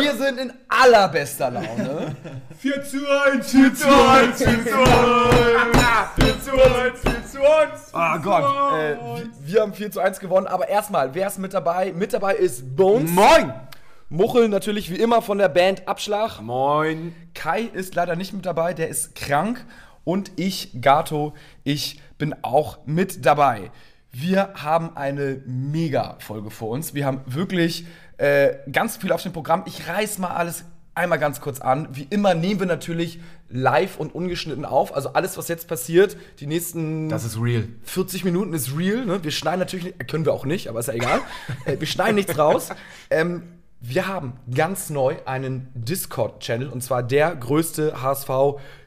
Wir sind in allerbester Laune. 4 zu 1, 4 zu 1, 4 zu 1, 4 zu 1, 4 zu 1. Oh Gott, äh, wir, wir haben 4 zu 1 gewonnen, aber erstmal, wer ist mit dabei? Mit dabei ist Bones. Moin! Muchel natürlich wie immer von der Band Abschlag. Moin! Kai ist leider nicht mit dabei, der ist krank. Und ich, Gato, ich bin auch mit dabei. Wir haben eine Mega-Folge vor uns. Wir haben wirklich äh, ganz viel auf dem Programm. Ich reiß mal alles einmal ganz kurz an. Wie immer nehmen wir natürlich live und ungeschnitten auf. Also alles, was jetzt passiert, die nächsten Das ist real. 40 Minuten ist real. Ne? Wir schneiden natürlich, nicht- können wir auch nicht, aber ist ja egal. äh, wir schneiden nichts raus. Ähm, wir haben ganz neu einen Discord-Channel und zwar der größte HSV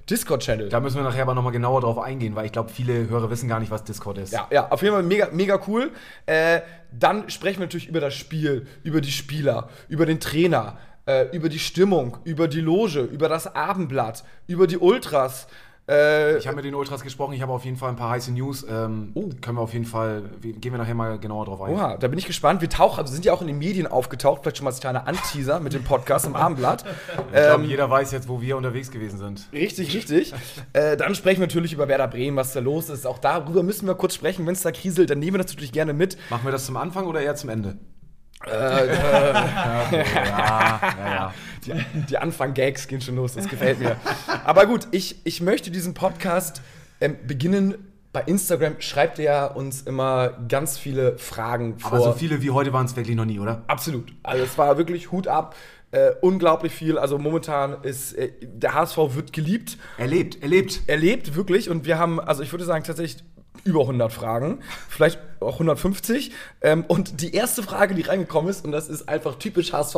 Discord-Channel. Da müssen wir nachher aber nochmal genauer drauf eingehen, weil ich glaube, viele Hörer wissen gar nicht, was Discord ist. Ja, ja, auf jeden Fall mega, mega cool. Äh, dann sprechen wir natürlich über das Spiel, über die Spieler, über den Trainer, äh, über die Stimmung, über die Loge, über das Abendblatt, über die Ultras. Äh, Ich habe mit den Ultras gesprochen, ich habe auf jeden Fall ein paar heiße News. Ähm, Können wir auf jeden Fall, gehen wir nachher mal genauer drauf ein. Oha, da bin ich gespannt. Wir tauchen, also sind ja auch in den Medien aufgetaucht, vielleicht schon mal als kleiner Anteaser mit dem Podcast im Abendblatt. Ich glaube, jeder weiß jetzt, wo wir unterwegs gewesen sind. Richtig, richtig. äh, dann sprechen wir natürlich über Werder Bremen, was da los ist. Auch darüber müssen wir kurz sprechen. Wenn es da kriselt, dann nehmen wir das natürlich gerne mit. Machen wir das zum Anfang oder eher zum Ende? Äh, Ja, ja, ja. Die, die Anfang-Gags gehen schon los, das gefällt mir. Aber gut, ich, ich möchte diesen Podcast ähm, beginnen. Bei Instagram schreibt ihr uns immer ganz viele Fragen vor. Aber so viele wie heute waren es wirklich noch nie, oder? Absolut. Also es war wirklich Hut ab. Äh, unglaublich viel. Also momentan ist äh, der HSV wird geliebt, Erlebt, erlebt. erlebt wirklich. Und wir haben, also ich würde sagen tatsächlich über 100 Fragen, vielleicht auch 150. Ähm, und die erste Frage, die reingekommen ist, und das ist einfach typisch HSV,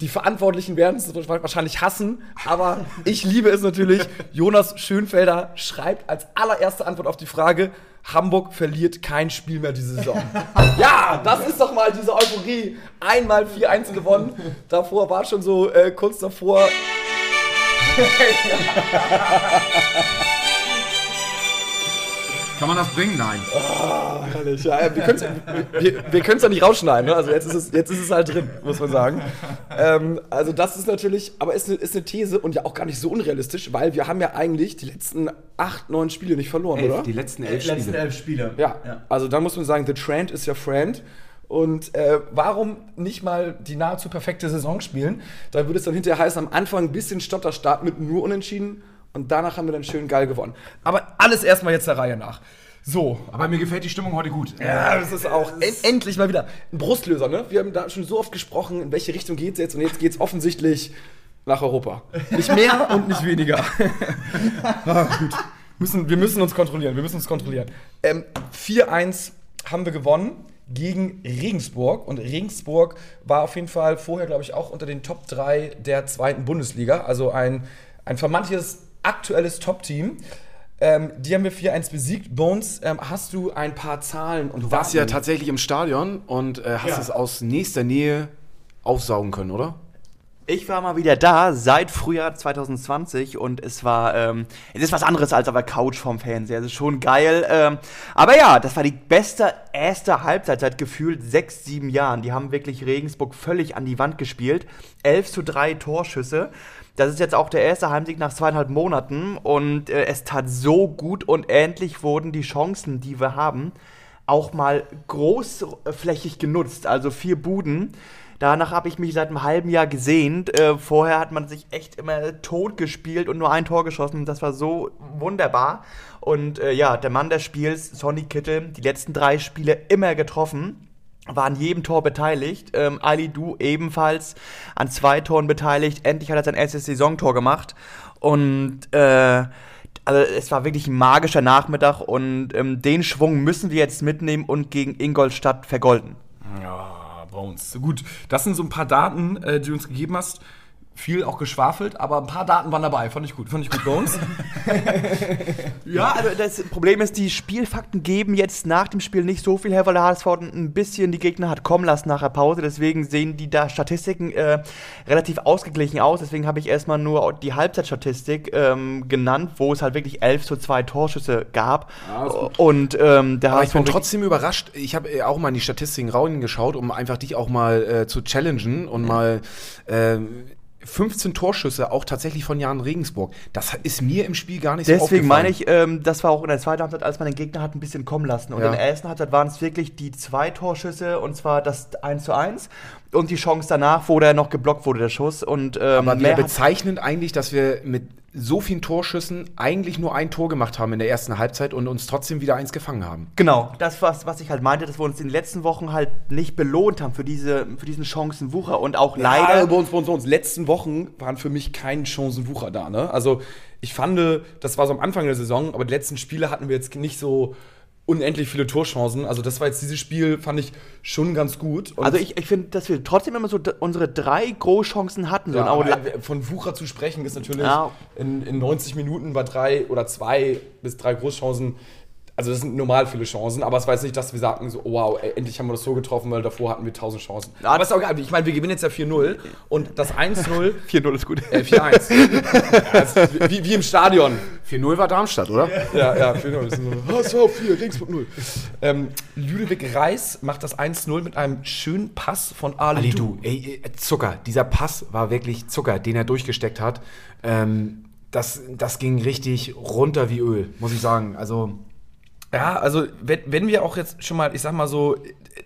die Verantwortlichen werden es wahrscheinlich hassen, aber ich liebe es natürlich. Jonas Schönfelder schreibt als allererste Antwort auf die Frage: Hamburg verliert kein Spiel mehr diese Saison. ja, das ist doch mal diese Euphorie. Einmal 4-1 gewonnen. Davor war schon so äh, kurz davor. Kann man das bringen? Nein. Herrlich, ja, wir können es wir, wir können's ja nicht rausschneiden, ne? also jetzt ist, es, jetzt ist es halt drin, muss man sagen. Ähm, also das ist natürlich, aber ist eine, ist eine These und ja auch gar nicht so unrealistisch, weil wir haben ja eigentlich die letzten acht, neun Spiele nicht verloren, Elf, oder? die letzten elf Die letzten Spiele. elf Spiele. Ja, also da muss man sagen, the trend is your friend. Und äh, warum nicht mal die nahezu perfekte Saison spielen? Da würde es dann hinterher heißen, am Anfang ein bisschen Stotterstart mit nur Unentschieden und danach haben wir dann schön geil gewonnen. Aber alles erstmal jetzt der Reihe nach. So, Aber mir gefällt die Stimmung heute gut. ja, das ist auch en endlich mal wieder ein Brustlöser, ne? Wir haben da schon so oft gesprochen, in welche Richtung geht's jetzt und jetzt geht's offensichtlich nach Europa. Nicht mehr und nicht weniger. ah, gut. Müssen, wir müssen uns kontrollieren, wir müssen uns kontrollieren. Ähm, 4-1 haben wir gewonnen gegen Regensburg und Regensburg war auf jeden Fall vorher, glaube ich, auch unter den Top 3 der zweiten Bundesliga, also ein, ein vermeintliches aktuelles Top-Team. Ähm, die haben wir 4-1 besiegt. Bones, ähm, hast du ein paar Zahlen und Du warst ja Daten? tatsächlich im Stadion und äh, hast Ja. es aus nächster Nähe aufsaugen können, oder? Ich war mal wieder da seit Frühjahr 2020 und es war, ähm, es ist was anderes als auf der Couch vom Fernseher. Es ist schon geil. Ähm, aber ja, das war die beste erste Halbzeit seit gefühlt sechs, sieben Jahren. Die haben wirklich Regensburg völlig an die Wand gespielt. 11 zu 3 Torschüsse. Das ist jetzt auch der erste Heimsieg nach zweieinhalb Monaten und äh, es tat so gut und endlich wurden die Chancen, die wir haben, auch mal großflächig genutzt. Also vier Buden. Danach habe ich mich seit einem halben Jahr gesehnt. Äh, vorher hat man sich echt immer tot gespielt und nur ein Tor geschossen. Das war so wunderbar. Und äh, ja, der Mann des Spiels, Sonny Kittel, die letzten drei Spiele immer getroffen. War an jedem Tor beteiligt. Ähm, Ali Du ebenfalls an zwei Toren beteiligt. Endlich hat er sein erstes Saisontor gemacht. Und äh, also es war wirklich ein magischer Nachmittag und ähm, den Schwung müssen wir jetzt mitnehmen und gegen Ingolstadt vergolden. Ja, Bones. Gut, das sind so ein paar Daten, äh, die du uns gegeben hast. Viel auch geschwafelt, aber ein paar Daten waren dabei. Fand ich gut. Fand ich gut, Bones. Ja, also das Problem ist, die Spielfakten geben jetzt nach dem Spiel nicht so viel her, weil der HSV ein bisschen die Gegner hat kommen lassen nach der Pause. Deswegen sehen die da Statistiken äh, relativ ausgeglichen aus. Deswegen habe ich erstmal nur die Halbzeitstatistik ähm, genannt, wo es halt wirklich 11 zu 2 Torschüsse gab. Und ähm, der Aber ich HSV bin wirklich- trotzdem überrascht. Ich habe äh, auch mal in die Statistiken reingeschaut, um einfach dich auch mal äh, zu challengen und mal ähm, 15 Torschüsse auch tatsächlich von Jan Regensburg. Das ist mir im Spiel gar nicht so Deswegen meine ich, ähm, das war auch in der zweiten Halbzeit, als man den Gegner hat ein bisschen kommen lassen. Und Ja. in der ersten Halbzeit waren es wirklich die zwei Torschüsse, und zwar das 1 zu 1 und die Chance danach, wo der noch geblockt wurde, der Schuss. Und, ähm, Aber mehr bezeichnend eigentlich, dass wir mit so vielen Torschüssen eigentlich nur ein Tor gemacht haben in der ersten Halbzeit und uns trotzdem wieder eins gefangen haben. Genau, das was, was ich halt meinte, dass wir uns in den letzten Wochen halt nicht belohnt haben für, diese, für diesen Chancenwucher und auch Leider. leider. bei uns, bei uns, bei uns. Letzten Wochen waren für mich kein Chancenwucher da. Ne? Also ich fand, das war so am Anfang der Saison, aber die letzten Spiele hatten wir jetzt nicht so unendlich viele Torchancen. Also das war jetzt dieses Spiel, fand ich schon ganz gut. Und Also ich, ich finde, dass wir trotzdem immer so unsere drei Großchancen hatten. So ja, aber von Wucher zu sprechen ist natürlich Ja. in, in 90 Minuten bei drei oder zwei bis drei Großchancen. Also das sind normal viele Chancen, aber es war jetzt nicht, dass wir sagten so, oh, wow, ey, endlich haben wir das so getroffen, weil davor hatten wir 1000 Chancen. Ja, aber ist auch egal, ich meine, wir gewinnen jetzt ja 4-0 und das 1-0 4-0 ist gut. Äh, 4-1. Ja, ist wie, wie im Stadion. 4-0 war Darmstadt, oder? Ja, ja, 4-0. Das ist so, HSV 4, Regensburg 0. Ähm, Ludovic Reis macht das 1-0 mit einem schönen Pass von Ali, Ali Du. Du, ey, äh, Zucker. Dieser Pass war wirklich Zucker, den er durchgesteckt hat. Ähm, das, das ging richtig runter wie Öl, muss ich sagen. Also, Ja, also wenn, wenn wir auch jetzt schon mal, ich sag mal so,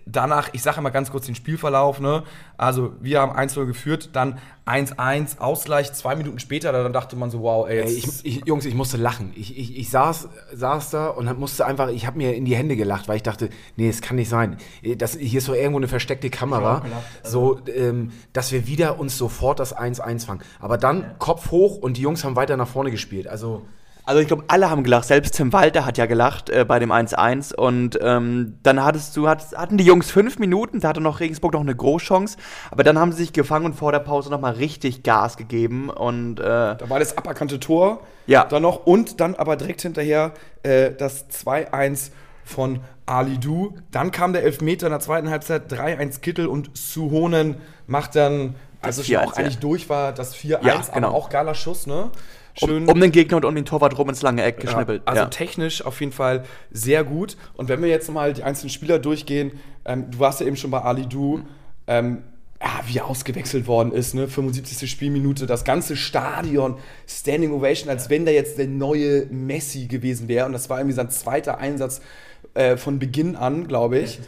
danach, ich sage mal ganz kurz den Spielverlauf, ne? Also wir haben 1-0 geführt, dann 1-1, Ausgleich, zwei Minuten später, dann dachte man so, wow, ey, ey, jetzt ich, ich, Jungs, ich musste lachen. Ich, ich, ich saß, saß da und musste einfach, ich habe mir in die Hände gelacht, weil ich dachte, nee, es kann nicht sein. Das, hier ist so irgendwo eine versteckte Kamera. So, ähm, dass wir wieder uns sofort das 1-1 fangen. Aber dann Kopf hoch und die Jungs haben weiter nach vorne gespielt. Also, Also ich glaube, alle haben gelacht. Selbst Tim Walter hat ja gelacht äh, bei dem 1-1. Und ähm, dann hattest du, hat, hatten die Jungs fünf Minuten, da hatte noch Regensburg noch eine Großchance. Aber dann haben sie sich gefangen und vor der Pause nochmal richtig Gas gegeben. Und äh, Da war das aberkannte Tor. Ja. Dann noch. Und dann aber direkt hinterher äh, das 2-1 von Ali Du. Dann kam der Elfmeter in der zweiten Halbzeit. 3-1 Kittel und Suhonen macht dann, als Das es schon 4-1, auch eigentlich durch war, das 4-1. Ja, genau. Aber auch geiler Schuss, ne? Schön. um, um den Gegner und um den Torwart rum ins lange Eck geschnippelt. Ja, also ja. technisch auf jeden Fall sehr gut. Und wenn wir jetzt mal die einzelnen Spieler durchgehen, ähm, du warst ja eben schon bei Ali Du, ähm, ja, wie er ausgewechselt worden ist, ne? 75. Spielminute, das ganze Stadion, Standing Ovation, als wenn da jetzt der neue Messi gewesen wäre. Und das war irgendwie sein zweiter Einsatz äh, von Beginn an, glaube ich.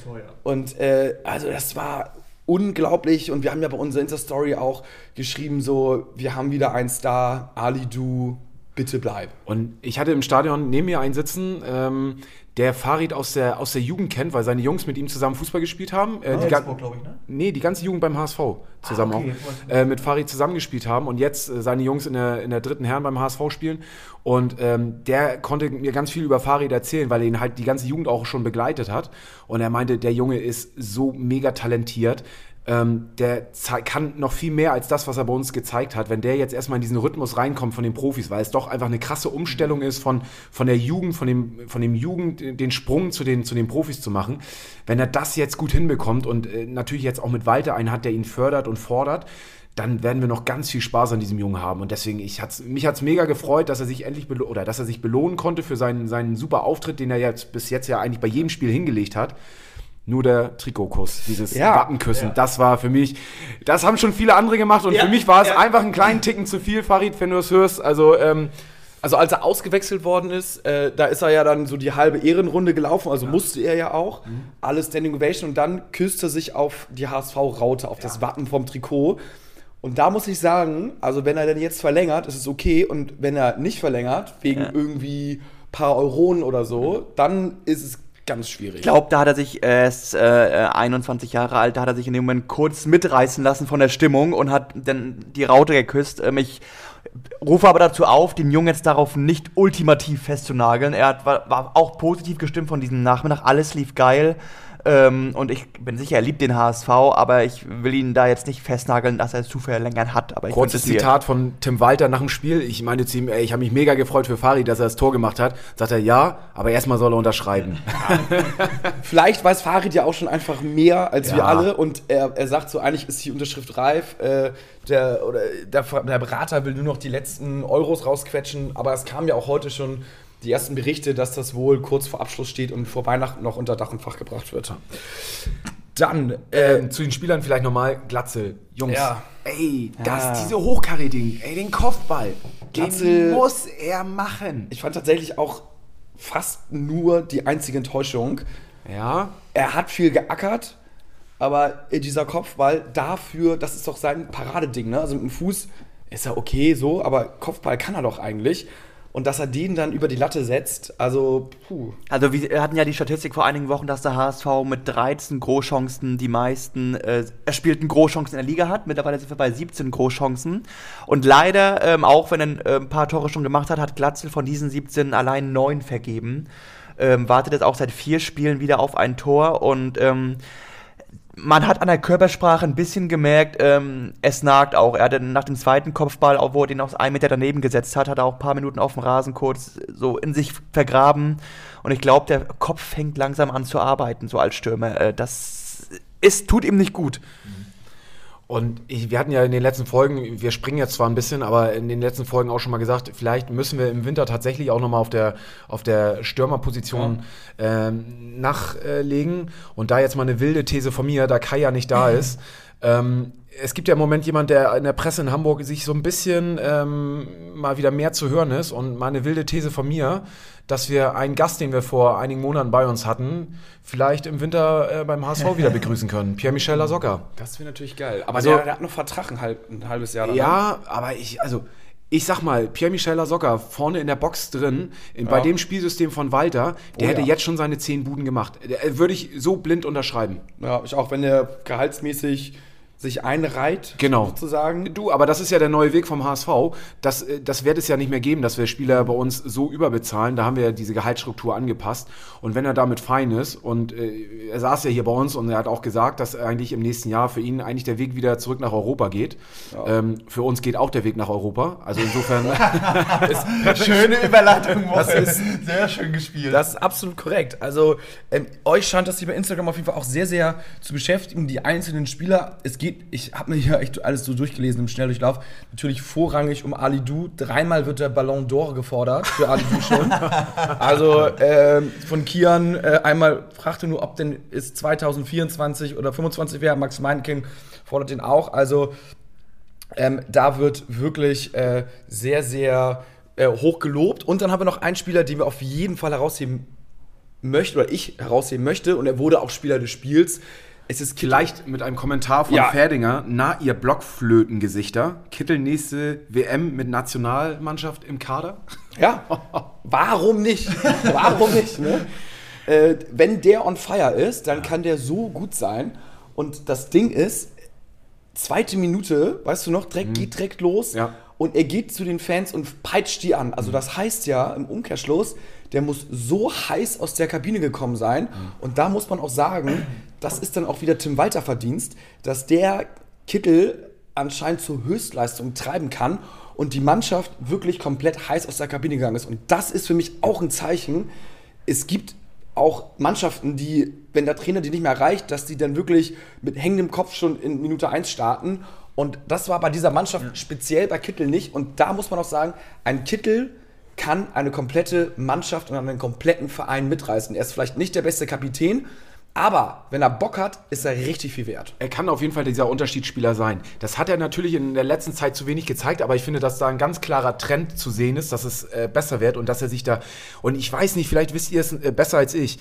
Und äh, also das war unglaublich. Und wir haben ja bei unserer Insta-Story auch geschrieben, so, wir haben wieder einen Star, Ali Du, bitte bleib. Und ich hatte im Stadion neben mir einen sitzen, ähm, der Farid aus der, aus der Jugend kennt, weil seine Jungs mit ihm zusammen Fußball gespielt haben. Äh, die ga- glaube ich, ne? Nee, die ganze Jugend beim HSV zusammen okay. auch. Äh, mit Farid zusammengespielt haben und jetzt äh, seine Jungs in der, in der dritten Herren beim HSV spielen. Und ähm, der konnte mir ganz viel über Farid erzählen, weil er ihn halt die ganze Jugend auch schon begleitet hat. Und er meinte, der Junge ist so mega talentiert. Ähm, der kann noch viel mehr als das, was er bei uns gezeigt hat. Wenn der jetzt erstmal in diesen Rhythmus reinkommt von den Profis, weil es doch einfach eine krasse Umstellung ist, von, von der Jugend, von dem, von dem Jugend, den Sprung zu den, zu den Profis zu machen. Wenn er das jetzt gut hinbekommt und äh, natürlich jetzt auch mit Walter einen hat, der ihn fördert und fordert, dann werden wir noch ganz viel Spaß an diesem Jungen haben. Und deswegen, ich hat's, mich hat es mega gefreut, dass er sich endlich oder dass er sich belohnen konnte für seinen, seinen super Auftritt, den er jetzt bis jetzt ja eigentlich bei jedem Spiel hingelegt hat. Nur der Trikotkuss, dieses Ja. Wappenküssen, das war für mich, das haben schon viele andere gemacht und Ja, für mich war es ja. einfach einen kleinen Ticken zu viel, Farid, wenn du es hörst. Also, ähm, Also als er ausgewechselt worden ist, äh, da ist er ja dann so die halbe Ehrenrunde gelaufen, also musste er ja auch. Alles Standing Ovation und dann küsste er sich auf die HSV-Raute, auf das Wappen vom Trikot. Und da muss ich sagen, also wenn er denn jetzt verlängert, ist es okay. Und wenn er nicht verlängert, wegen Ja. irgendwie paar Euronen oder so, dann ist es ganz schwierig. Ich glaube, da hat er sich er ist äh, 21 Jahre alt, da hat er sich in dem Moment kurz mitreißen lassen von der Stimmung und hat dann die Raute geküsst. Ähm, ich rufe aber dazu auf, den Jungen jetzt darauf nicht ultimativ festzunageln. Er hat, war, war auch positiv gestimmt von diesem Nachmittag. Alles lief geil. Ähm, und ich bin sicher, er liebt den HSV, aber ich will ihn da jetzt nicht festnageln, dass er es zu verlängern hat. Aber ich Kurzes. Zitat von Tim Walter nach dem Spiel. Ich meinte zu ihm, ey, ich habe mich mega gefreut für Fari, dass er das Tor gemacht hat. Sagt er, ja, aber erstmal soll er unterschreiben. Vielleicht weiß Farid ja auch schon einfach mehr als Ja. wir alle und er, er sagt so, eigentlich ist die Unterschrift reif. Äh, der, oder der, der Berater will nur noch die letzten Euros rausquetschen, aber es kamen ja auch heute schon die ersten Berichte, dass das wohl kurz vor Abschluss steht und vor Weihnachten noch unter Dach und Fach gebracht wird. Dann, äh, Ähm, zu den Spielern vielleicht nochmal Glatzel. Jungs, Ja. ey, das, Ja. diese Hochkarätigen, ey, den Kopfball, Glatzel- den muss er machen. ich fand tatsächlich auch fast nur die einzige Enttäuschung. Ja, er hat viel geackert, aber dieser Kopfball dafür, das ist doch sein Paradeding, ne? Also mit dem Fuß ist er okay so, aber Kopfball kann er doch eigentlich. Und dass er den dann über die Latte setzt, also, puh. Also wir hatten ja die Statistik vor einigen Wochen, dass der HSV mit 13 Großchancen die meisten äh, erspielten Großchancen in der Liga hat. Mittlerweile sind wir bei 17 Großchancen. Und leider, ähm, auch wenn er äh, ein paar Tore schon gemacht hat, hat Glatzel von diesen 17 allein 9 vergeben. Ähm, wartet jetzt auch seit vier Spielen wieder auf ein Tor und ähm, man hat an der Körpersprache ein bisschen gemerkt, ähm, es nagt auch. Er hatte nach dem zweiten Kopfball, wo er den aus einem Meter daneben gesetzt hat, hat er auch ein paar Minuten auf dem Rasen kurz so in sich vergraben. Und ich glaube, der Kopf fängt langsam an zu arbeiten, so als Stürmer. Äh, das ist, tut ihm nicht gut. Und ich, wir hatten ja in den letzten Folgen, wir springen jetzt zwar ein bisschen, aber in den letzten Folgen auch schon mal gesagt, vielleicht müssen wir im Winter tatsächlich auch nochmal auf der, auf der Stürmerposition ähm, nachlegen. Und da jetzt mal eine wilde These von mir, da Kai ja nicht da ist. Ähm, es gibt ja im Moment jemand, der in der Presse in Hamburg sich so ein bisschen ähm, mal wieder mehr zu hören ist. Und mal eine wilde These von mir, dass wir einen Gast, den wir vor einigen Monaten bei uns hatten, vielleicht im Winter äh, beim HSV wieder begrüßen können. Pierre-Michel Lasocca. Das wäre natürlich geil. Aber Also- der, der hat noch Vertrag ein, halb, ein halbes Jahr. danach. Ja, aber ich, also, ich sag mal, Pierre-Michel Lasocca vorne in der Box drin, in, bei Ja. dem Spielsystem von Walter, der Oh hätte ja. jetzt schon seine zehn Buden gemacht. Der- Würde ich so blind unterschreiben. Ja, ich auch, wenn der gehaltsmäßig sich einreiht, Genau. sozusagen. Du, aber das ist ja der neue Weg vom HSV. Das, äh, das wird es ja nicht mehr geben, dass wir Spieler bei uns so überbezahlen. Da haben wir ja diese Gehaltsstruktur angepasst. Und wenn er damit fein ist, und äh, er saß ja hier bei uns und er hat auch gesagt, dass eigentlich im nächsten Jahr für ihn eigentlich der Weg wieder zurück nach Europa geht. Ähm, für uns geht auch der Weg nach Europa. Also insofern. Schöne Überleitung, Das ist- sehr schön gespielt. Das ist absolut korrekt. Also, ähm, euch scheint das hier bei Instagram auf jeden Fall auch sehr, sehr zu beschäftigen, die einzelnen Spieler. Es geht, ich habe mir hier echt alles so durchgelesen im Schnelldurchlauf. Natürlich vorrangig um Ali Du. Dreimal wird der Ballon d'Or gefordert für Ali Du schon. also, ähm, von Kian äh, einmal fragte nur, ob denn es 2024 oder 25 wäre. Max Meinking fordert den auch. Also, ähm, da wird wirklich äh, sehr, sehr äh, hoch gelobt. Und dann haben wir noch einen Spieler, den wir auf jeden Fall herausheben möchten, oder ich herausheben möchte, und er wurde auch Spieler des Spiels. Es ist Kittel. Vielleicht mit einem Kommentar von Ja. Ferdinger. Na, ihr Blockflötengesichter. Kittel nächste WM mit Nationalmannschaft im Kader? Ja, warum nicht? Warum nicht? Ne? Äh, wenn der on fire ist, dann kann der so gut sein. Und das Ding ist, zweite Minute, weißt du noch, direkt, geht direkt los. Ja. Und er geht zu den Fans und peitscht die an. Also das heißt ja im Umkehrschluss, der muss so heiß aus der Kabine gekommen sein. Und da muss man auch sagen, das ist dann auch wieder Tim Walter Verdienst, dass der Kittel anscheinend zur Höchstleistung treiben kann und die Mannschaft wirklich komplett heiß aus der Kabine gegangen ist. Und das ist für mich auch ein Zeichen. Es gibt auch Mannschaften, die, wenn der Trainer die nicht mehr erreicht, dass die dann wirklich mit hängendem Kopf schon in Minute 1 starten. Und das war bei dieser Mannschaft speziell bei Kittel nicht. Und da muss man auch sagen, ein Kittel kann eine komplette Mannschaft und einen kompletten Verein mitreißen. Er ist vielleicht nicht der beste Kapitän, aber wenn er Bock hat, ist er richtig viel wert. Er kann auf jeden Fall dieser Unterschiedsspieler sein. Das hat er natürlich in der letzten Zeit zu wenig gezeigt, aber ich finde, dass da ein ganz klarer Trend zu sehen ist, dass es äh, besser wird und dass er sich da. Und ich weiß nicht, vielleicht wisst ihr es äh, besser als ich.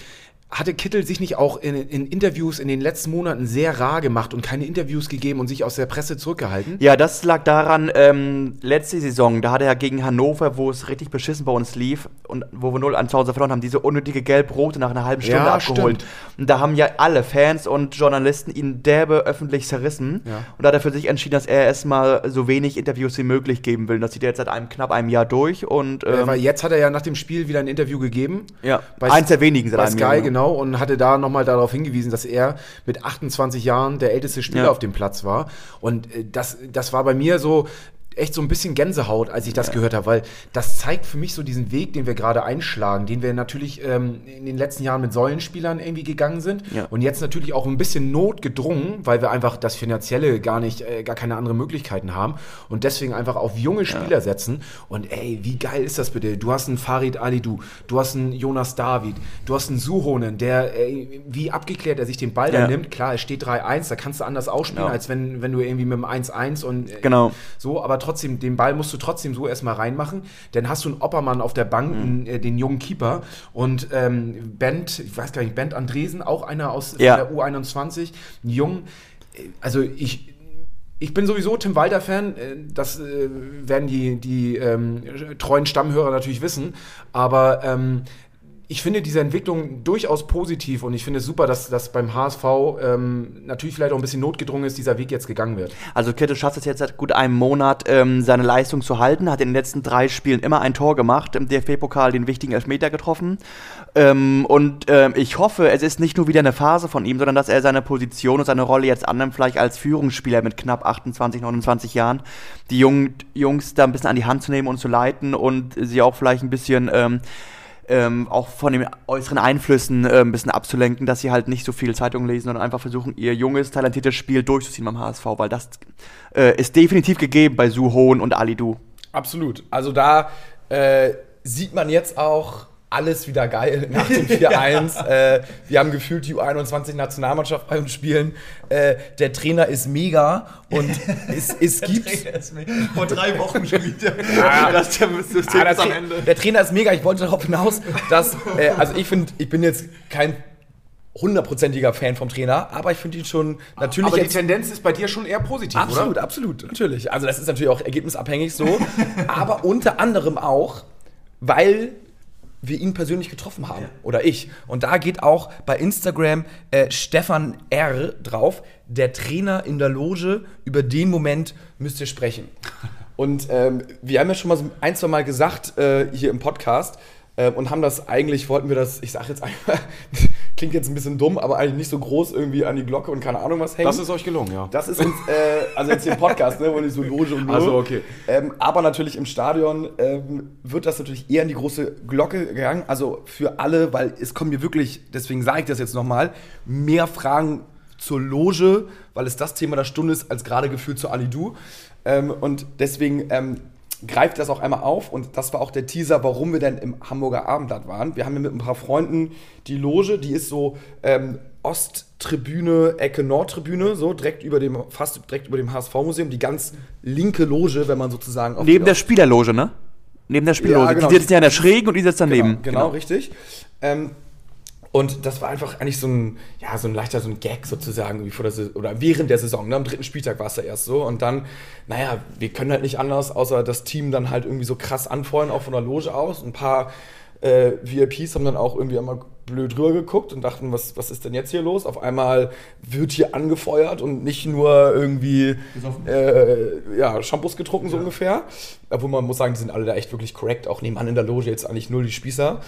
Hatte Kittel sich nicht auch in, in Interviews in den letzten Monaten sehr rar gemacht und keine Interviews gegeben und sich aus der Presse zurückgehalten? Ja, das lag daran, ähm, letzte Saison, da hat er gegen Hannover, wo es richtig beschissen bei uns lief und wo wir 0 an zu Hause verloren haben, diese unnötige Gelb-Rote nach einer halben Stunde Ja, abgeholt. Und da haben ja alle Fans und Journalisten ihn derbe öffentlich zerrissen. Ja. Und da hat er für sich entschieden, dass er erstmal so wenig Interviews wie möglich geben will. Und das zieht er jetzt seit einem knapp einem Jahr durch und Äh, ähm, Weil jetzt hat er ja nach dem Spiel wieder ein Interview gegeben. ja, bei- eins der wenigen seit Bei einem Sky, Jahr. genau. Genau, und hatte da nochmal darauf hingewiesen, dass er mit 28 Jahren der älteste Spieler Ja. auf dem Platz war. Und äh, das, das war bei mir so echt so ein bisschen Gänsehaut, als ich das gehört habe, weil das zeigt für mich so diesen Weg, den wir gerade einschlagen, den wir natürlich ähm, in den letzten Jahren mit Säulenspielern irgendwie gegangen sind Ja. und jetzt natürlich auch ein bisschen notgedrungen, weil wir einfach das Finanzielle gar nicht, äh, gar keine anderen Möglichkeiten haben und deswegen einfach auf junge Spieler setzen und ey, wie geil ist das bitte? Du hast einen Farid Ali, du hast einen Jonas David, du hast einen Suhonen, der, ey, wie abgeklärt er sich den Ball da Ja. nimmt, klar, es steht 3-1, da kannst du anders ausspielen, Ja. als wenn, wenn du irgendwie mit dem 1-1 und äh, Genau. so, aber trotzdem, den Ball musst du trotzdem so erstmal reinmachen. Dann hast du einen Oppermann auf der Bank, Mhm. einen, äh, den jungen Keeper. Und ähm, Bent, ich weiß gar nicht, Bent Andresen, auch einer aus Ja. der U21, ein Jung. Äh, Also ich. Ich bin sowieso Tim Walter-Fan, äh, das äh, werden die, die ähm, treuen Stammhörer natürlich wissen, aber ähm, ich finde diese Entwicklung durchaus positiv und ich finde es super, dass das beim HSV ähm, natürlich vielleicht auch ein bisschen notgedrungen ist, dieser Weg jetzt gegangen wird. Also Kittel schafft es jetzt seit gut einem Monat, ähm, seine Leistung zu halten, hat in den letzten drei Spielen immer ein Tor gemacht, im DFB-Pokal den wichtigen Elfmeter getroffen. Ähm, und ähm, ich hoffe, es ist nicht nur wieder eine Phase von ihm, sondern dass er seine Position und seine Rolle jetzt annimmt, vielleicht als Führungsspieler mit knapp 28, 29 Jahren, die jungen Jungs da ein bisschen an die Hand zu nehmen und zu leiten und sie auch vielleicht ein bisschen ähm, auch von den äußeren Einflüssen äh, ein bisschen abzulenken, dass sie halt nicht so viel Zeitung lesen, sondern einfach versuchen, ihr junges, talentiertes Spiel durchzuziehen beim HSV, weil das äh, ist definitiv gegeben bei Suhohn und Alidu. Absolut. Also da äh, sieht man jetzt auch alles wieder geil nach dem 4-1. äh, wir haben gefühlt die U21-Nationalmannschaft bei uns spielen. Äh, der Trainer ist mega und es, es gibt. Vor drei Wochen schon wieder. Ja. das ist der System Ah, der, Tra der Trainer ist mega. Ich wollte darauf hinaus, dass, äh, also ich finde, ich bin jetzt kein hundertprozentiger Fan vom Trainer, aber ich finde ihn schon natürlich Aber die Tendenz ist bei dir schon eher positiv, Absolut, oder? absolut, natürlich. Also das ist natürlich auch ergebnisabhängig so, aber unter anderem auch, weil wir ihn persönlich getroffen haben oder ich. Und da geht auch bei Instagram äh, Stefan R drauf, der Trainer in der Loge, über den Moment müsst ihr sprechen. Und ähm, wir haben ja schon mal so ein, zwei Mal gesagt äh, hier im Podcast äh, und haben das eigentlich, wollten wir das, ich sag jetzt einfach, klingt jetzt ein bisschen dumm, aber eigentlich nicht so groß irgendwie an die Glocke und keine Ahnung was hängen. Das ist euch gelungen, ja. Das ist uns, äh, also jetzt hier im Podcast, ne, wo nicht so Loge und Ach so, okay. Ähm, aber natürlich im Stadion ähm, wird das natürlich eher an die große Glocke gegangen. Also für alle, weil es kommen mir wirklich, deswegen sage ich das jetzt nochmal, mehr Fragen zur Loge, weil es das Thema der Stunde ist, als gerade gefühlt zu Alidu. Ähm, und deswegen ähm, greift das auch einmal auf und das war auch der Teaser, warum wir denn im Hamburger Abendblatt waren. Wir haben ja mit ein paar Freunden die Loge, die ist so ähm, Osttribüne, Ecke Nordtribüne, so direkt über dem, fast direkt über dem HSV-Museum, die ganz linke Loge, wenn man sozusagen auf Neben der Spielerloge, ne? Neben der Spielerloge. Ja, genau. Die sitzen ja in der Schrägen und die sitzt daneben. Genau, genau, richtig. Ähm, und das war einfach eigentlich so ein, ja, so ein leichter, so ein Gag sozusagen, wie vor der Saison, oder während der Saison, ne? Am dritten Spieltag war es da erst so. Und dann, naja, wir können halt nicht anders, außer das Team dann halt irgendwie so krass anfeuern, auch von der Loge aus. Ein paar äh, VIPs haben dann auch irgendwie einmal blöd rüber geguckt und dachten, was, was ist denn jetzt hier los? Auf einmal wird hier angefeuert und nicht nur irgendwie äh, ja, Shampoos getrunken, so ungefähr. Obwohl man muss sagen, die sind alle da echt wirklich korrekt, auch nebenan in der Loge jetzt eigentlich null die Spießer.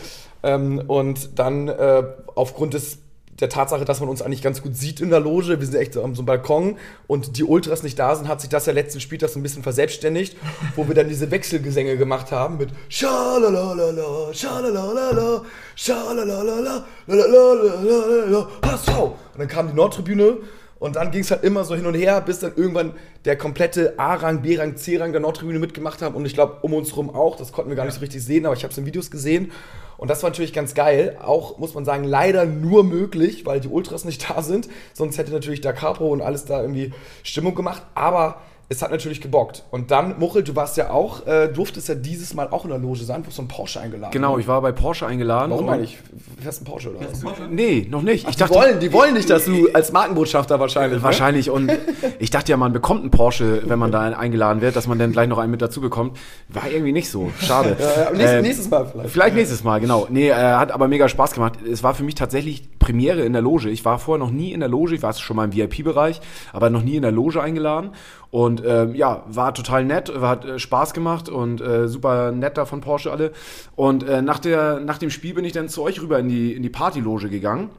Ähm, und dann äh, aufgrund des der Tatsache, dass man uns eigentlich ganz gut sieht in der Loge, wir sind echt so am so einem Balkon und die Ultras nicht da sind, hat sich das ja letzten Spieltag so ein bisschen verselbstständigt, wo wir dann diese Wechselgesänge gemacht haben mit Schalalalala, Schalalalala, Schalalalala, Lalalala, HSV. Und dann kam die Nordtribüne und dann ging es halt immer so hin und her, bis dann irgendwann der komplette A-Rang, B-Rang, C-Rang der Nordtribüne mitgemacht haben und ich glaube um uns rum auch. Das konnten wir gar nicht so richtig sehen, aber ich habe es in Videos gesehen. Und das war natürlich ganz geil. Auch, muss man sagen, leider nur möglich, weil die Ultras nicht da sind. Sonst hätte natürlich Da Capo und alles da irgendwie Stimmung gemacht. Aber es hat natürlich gebockt. Und dann, Muchel, du warst ja auch, äh, durftest ja dieses Mal auch in der Loge sein, du hast so ein Porsche eingeladen. Genau, ich war bei Porsche eingeladen. Warum eigentlich? Fährst du einen Porsche oder was? Nee, noch nicht. Ich Die wollen, die wollen nicht, dass du als Markenbotschafter wahrscheinlich. ne? Wahrscheinlich und ich dachte ja, man bekommt einen Porsche, wenn man da eingeladen wird, dass man dann gleich noch einen mit dazu bekommt. War irgendwie nicht so. Schade. Ja, ja, nächstes, Ähm, nächstes Mal vielleicht. Vielleicht nächstes Mal, genau. Nee, äh, hat aber mega Spaß gemacht. Es war für mich tatsächlich Premiere in der Loge. Ich war vorher noch nie in der Loge, ich war schon mal im VIP-Bereich, aber noch nie in der Loge eingeladen. Und ähm, ja, war total nett, hat äh, Spaß gemacht und äh, super nett da von Porsche alle. Und äh, nach, der, nach dem Spiel bin ich dann zu euch rüber in die, in die Partyloge gegangen.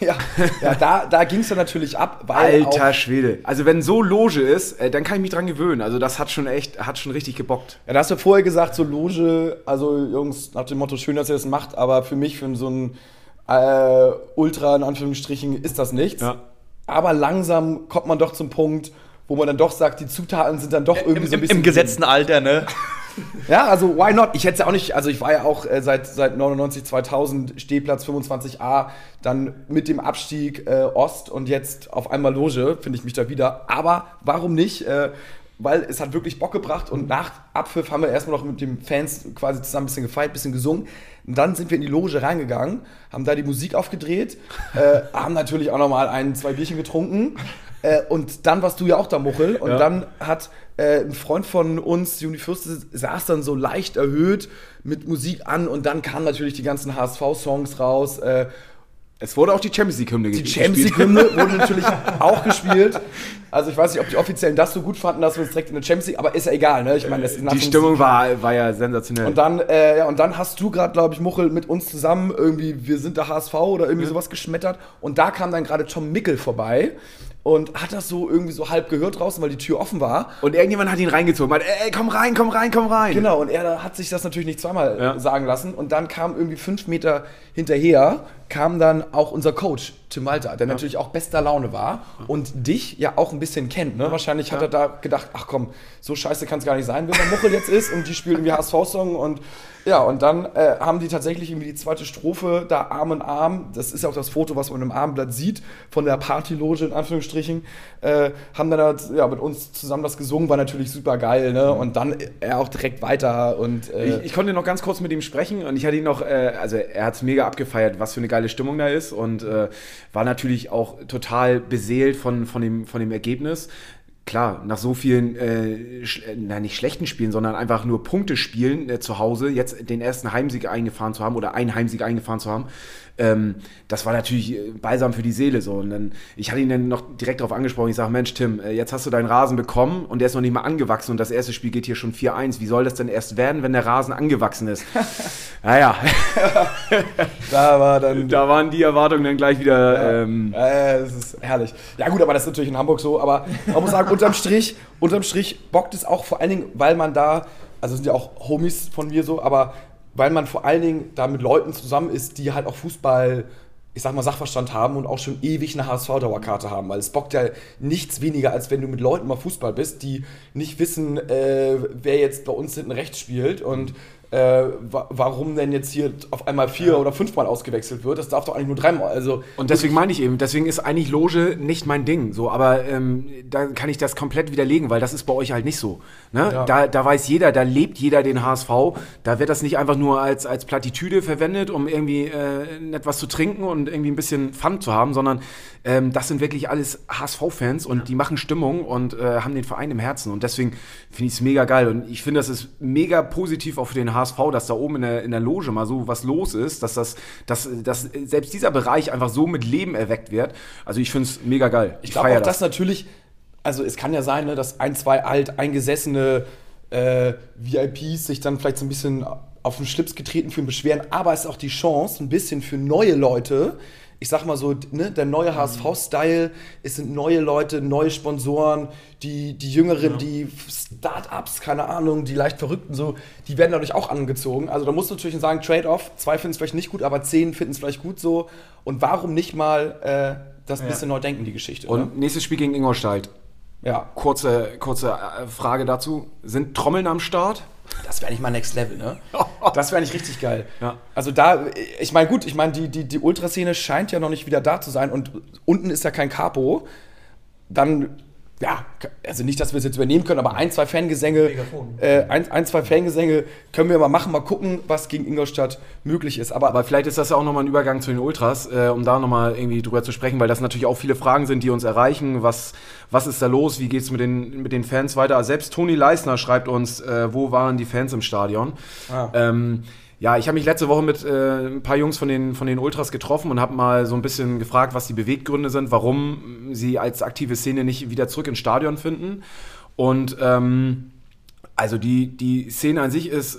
Ja, ja da, da ging es dann natürlich ab, weil. Alter Schwede. Also wenn so Loge ist, äh, dann kann ich mich dran gewöhnen. Also das hat schon echt, hat schon richtig gebockt. Ja, da hast du vorher gesagt, so Loge, also Jungs, nach dem Motto, schön, dass ihr das macht, aber für mich, für so ein äh, Ultra, in Anführungsstrichen, ist das nichts. Ja. Aber langsam kommt man doch zum Punkt, wo man dann doch sagt, die Zutaten sind dann doch irgendwie Im, so ein bisschen. Im gesetzten Alter, ne? Ja, also why not? Ich hätte es ja auch nicht, also ich war ja auch äh, seit, seit 99, 2000 Stehplatz 25a, dann mit dem Abstieg äh, Ost und jetzt auf einmal Loge, finde ich mich da wieder. Aber warum nicht? Äh, weil es hat wirklich Bock gebracht und nach Abpfiff haben wir erstmal noch mit den Fans quasi zusammen ein bisschen gefeiert, ein bisschen gesungen. Und dann sind wir in die Loge reingegangen, haben da die Musik aufgedreht, äh, haben natürlich auch nochmal ein, zwei Bierchen getrunken. Äh, und dann warst du ja auch da, Muchel. Und Ja. dann hat äh, ein Freund von uns, Juni Fürste, saß dann so leicht erhöht mit Musik an und dann kamen natürlich die ganzen HSV-Songs raus. Es wurde auch die Champions League-Hymne die Champions League-Hymne wurde natürlich auch gespielt. Also ich weiß nicht, ob die Offiziellen das so gut fanden, dass wir uns direkt in der Champions League, aber ist ja egal, ne? Ich meine, das ist Die Stimmung war, war ja sensationell. Und dann, äh, ja, und dann hast du gerade, glaube ich, Muchel mit uns zusammen irgendwie, wir sind der HSV oder irgendwie sowas geschmettert. Und da kam dann gerade Tom Mickel vorbei und hat das so irgendwie so halb gehört draußen, weil die Tür offen war. Und irgendjemand hat ihn reingezogen. Meinte, ey, komm rein, komm rein, komm rein. Genau, und er hat sich das natürlich nicht zweimal Ja. sagen lassen. Und dann kam irgendwie fünf Meter hinterher, kam dann auch unser Coach, Tim Walter, der natürlich auch bester Laune war und dich ja auch ein bisschen kennt. Ne? Wahrscheinlich hat er da gedacht, ach komm, so scheiße kann es gar nicht sein, wenn der Muchel jetzt ist und die spielen irgendwie HSV-Song und ja, und dann äh, haben die tatsächlich irgendwie die zweite Strophe da Arm in Arm, das ist ja auch das Foto, was man im Armblatt sieht, von der Partyloge in Anführungsstrichen, äh, haben dann halt, ja, mit uns zusammen das gesungen, war natürlich super geil, ne? Und dann er auch direkt weiter und äh, Ich, ich konnte noch ganz kurz mit ihm sprechen und ich hatte ihn noch, äh, also er hat es mega abgefeiert, was für eine geile Stimmung da ist und äh, war natürlich auch total beseelt von, von, dem, von dem Ergebnis. Klar, nach so vielen, äh, äh, nein, nicht schlechten Spielen, sondern einfach nur Punktespielen äh, zu Hause, jetzt den ersten Heimsieg eingefahren zu haben oder einen Heimsieg eingefahren zu haben, ähm, das war natürlich äh, balsam für die Seele so. Und dann, ich hatte ihn dann noch direkt darauf angesprochen, ich sage, Mensch, Tim, äh, jetzt hast du deinen Rasen bekommen und der ist noch nicht mal angewachsen und das erste Spiel geht hier schon 4-1. Wie soll das denn erst werden, wenn der Rasen angewachsen ist? naja, da war dann da waren die Erwartungen dann gleich wieder. Ähm, Äh, das ist herrlich. Ja gut, aber das ist natürlich in Hamburg so. Aber man muss sagen, unterm Strich, unterm Strich bockt es auch vor allen Dingen, weil man da, also sind ja auch Homies von mir so, aber weil man vor allen Dingen da mit Leuten zusammen ist, die halt auch Fußball, ich sag mal, Sachverstand haben und auch schon ewig eine HSV-Dauerkarte haben. Weil es bockt ja nichts weniger, als wenn du mit Leuten mal Fußball bist, die nicht wissen, äh, wer jetzt bei uns hinten rechts spielt und äh, wa warum denn jetzt hier auf einmal vier oder fünfmal ausgewechselt wird. Das darf doch eigentlich nur dreimal. Also Und deswegen meine ich eben, deswegen ist eigentlich Loge nicht mein Ding. So, aber ähm, da kann ich das komplett widerlegen, weil das ist bei euch halt nicht so. Ne? Ja. Da, da weiß jeder, da lebt jeder den HSV. Da wird das nicht einfach nur als, als Plattitüde verwendet, um irgendwie äh, etwas zu trinken und irgendwie ein bisschen Fun zu haben, sondern ähm, das sind wirklich alles HSV-Fans und die machen Stimmung und äh, haben den Verein im Herzen. Und deswegen finde ich es mega geil. Und ich finde, das ist mega positiv auch für den HSV, dass da oben in der, in der Loge mal so was los ist, dass das, dass, dass selbst dieser Bereich einfach so mit Leben erweckt wird. Also ich finde es mega geil. Ich glaube feier auch, dass natürlich, also es kann ja sein, ne, dass ein, zwei alt eingesessene äh, VIPs sich dann vielleicht so ein bisschen auf den Schlips getreten fühlen, beschweren, aber es ist auch die Chance, ein bisschen für neue Leute, ich sag mal so, ne, der neue HSV-Style, es sind neue Leute, neue Sponsoren, die, die Jüngeren, die Start-ups, keine Ahnung, die leicht Verrückten, so, die werden dadurch auch angezogen. Also da musst du natürlich sagen, Trade-off, zwei finden es vielleicht nicht gut, aber zehn finden es vielleicht gut so. Und warum nicht mal äh, das bisschen neu denken, die Geschichte. Und ne? nächstes Spiel gegen Ingolstadt. Ja, Kurze, kurze äh, Frage dazu. Sind Trommeln am Start? Das wäre nicht mal Next Level, ne? Das wäre nicht richtig geil. Ja. Also da, ich meine, gut, ich meine, die, die, die Ultraszene scheint ja noch nicht wieder da zu sein und unten ist ja kein Capo. Dann, ja, also nicht, dass wir es jetzt übernehmen können, aber ein, zwei Fangesänge, äh, ein, ein, zwei Fangesänge können wir mal machen, mal gucken, was gegen Ingolstadt möglich ist. Aber, Aber vielleicht ist das ja auch nochmal ein Übergang zu den Ultras, äh, um da nochmal irgendwie drüber zu sprechen, weil das natürlich auch viele Fragen sind, die uns erreichen. Was, was ist da los? Wie geht es mit den, mit den Fans weiter? Selbst Toni Leisner schreibt uns, äh, wo waren die Fans im Stadion? Ah. Ähm, Ja, ich habe mich letzte Woche mit äh, ein paar Jungs von den, von den Ultras getroffen und habe mal so ein bisschen gefragt, was die Beweggründe sind, warum sie als aktive Szene nicht wieder zurück ins Stadion finden. Und ähm, also die, die Szene an sich ist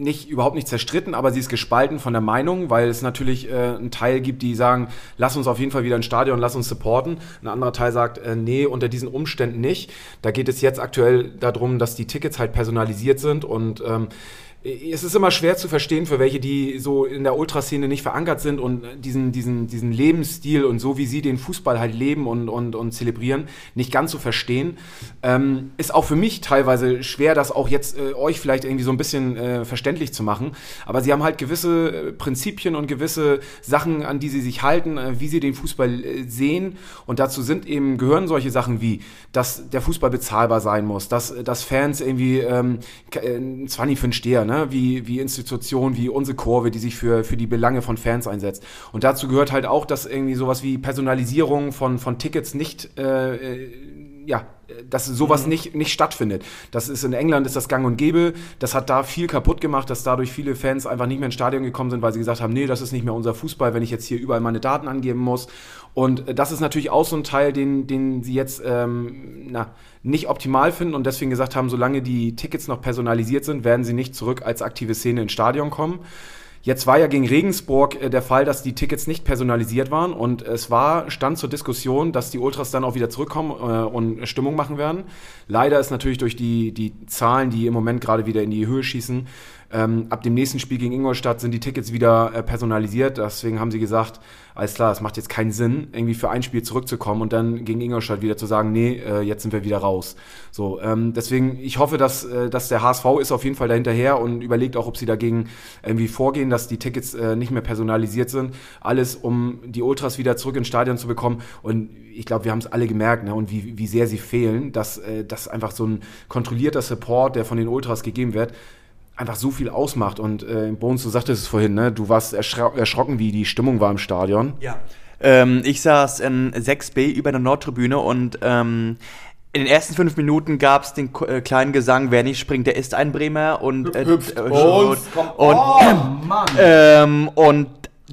nicht, überhaupt nicht zerstritten, aber sie ist gespalten von der Meinung, weil es natürlich äh, einen Teil gibt, die sagen, lass uns auf jeden Fall wieder ins Stadion, lass uns supporten. Ein anderer Teil sagt, äh, nee, unter diesen Umständen nicht. Da geht es jetzt aktuell darum, dass die Tickets halt personalisiert sind und ähm, es ist immer schwer zu verstehen für welche, die so in der Ultraszene nicht verankert sind und diesen, diesen, diesen Lebensstil und so wie sie den Fußball halt leben und, und, und zelebrieren, nicht ganz zu verstehen. Ähm, ist auch für mich teilweise schwer, das auch jetzt äh, euch vielleicht irgendwie so ein bisschen äh, verständlich zu machen. Aber sie haben halt gewisse äh, Prinzipien und gewisse Sachen, an die sie sich halten, äh, wie sie den Fußball äh, sehen. Und dazu sind eben, gehören solche Sachen wie, dass der Fußball bezahlbar sein muss, dass, dass Fans irgendwie ähm, ein 20 für einen Steher, ne? wie, wie Institutionen, wie unsere Kurve, die sich für, für die Belange von Fans einsetzt. Und dazu gehört halt auch, dass irgendwie sowas wie Personalisierung von, von Tickets nicht, äh, äh ja, dass sowas mhm. nicht, nicht stattfindet. Das ist in England ist das gang und gäbe. Das hat da viel kaputt gemacht, dass dadurch viele Fans einfach nicht mehr ins Stadion gekommen sind, weil sie gesagt haben, nee, das ist nicht mehr unser Fußball, wenn ich jetzt hier überall meine Daten angeben muss. Und äh, das ist natürlich auch so ein Teil, den, den sie jetzt ähm, na, nicht optimal finden und deswegen gesagt haben, solange die Tickets noch personalisiert sind, werden sie nicht zurück als aktive Szene ins Stadion kommen. Jetzt war ja gegen Regensburg äh, der Fall, dass die Tickets nicht personalisiert waren und es war, stand zur Diskussion, dass die Ultras dann auch wieder zurückkommen äh, und Stimmung machen werden. Leider ist natürlich durch die, die Zahlen, die im Moment gerade wieder in die Höhe schießen, ähm, ab dem nächsten Spiel gegen Ingolstadt sind die Tickets wieder äh, personalisiert. Deswegen haben sie gesagt, alles klar, es macht jetzt keinen Sinn, irgendwie für ein Spiel zurückzukommen und dann gegen Ingolstadt wieder zu sagen, nee, äh, jetzt sind wir wieder raus. So, ähm, deswegen, ich hoffe, dass, äh, dass der HSV ist auf jeden Fall dahinterher und überlegt auch, ob sie dagegen irgendwie vorgehen, dass die Tickets äh, nicht mehr personalisiert sind. Alles, um die Ultras wieder zurück ins Stadion zu bekommen. Und ich glaube, wir haben es alle gemerkt, ne, und wie, wie sehr sie fehlen, dass, äh, dass einfach so ein kontrollierter Support, der von den Ultras gegeben wird, einfach so viel ausmacht. Und äh, Bones, du sagtest es vorhin, ne? du warst erschro erschrocken, wie die Stimmung war im Stadion. Ja. Ähm, ich saß in 6b über der Nordtribüne und ähm, in den ersten fünf Minuten gab es den äh, kleinen Gesang, wer nicht springt, der ist ein Bremer und äh, Hüpft äh, und, und, oh, Mann. Ähm, und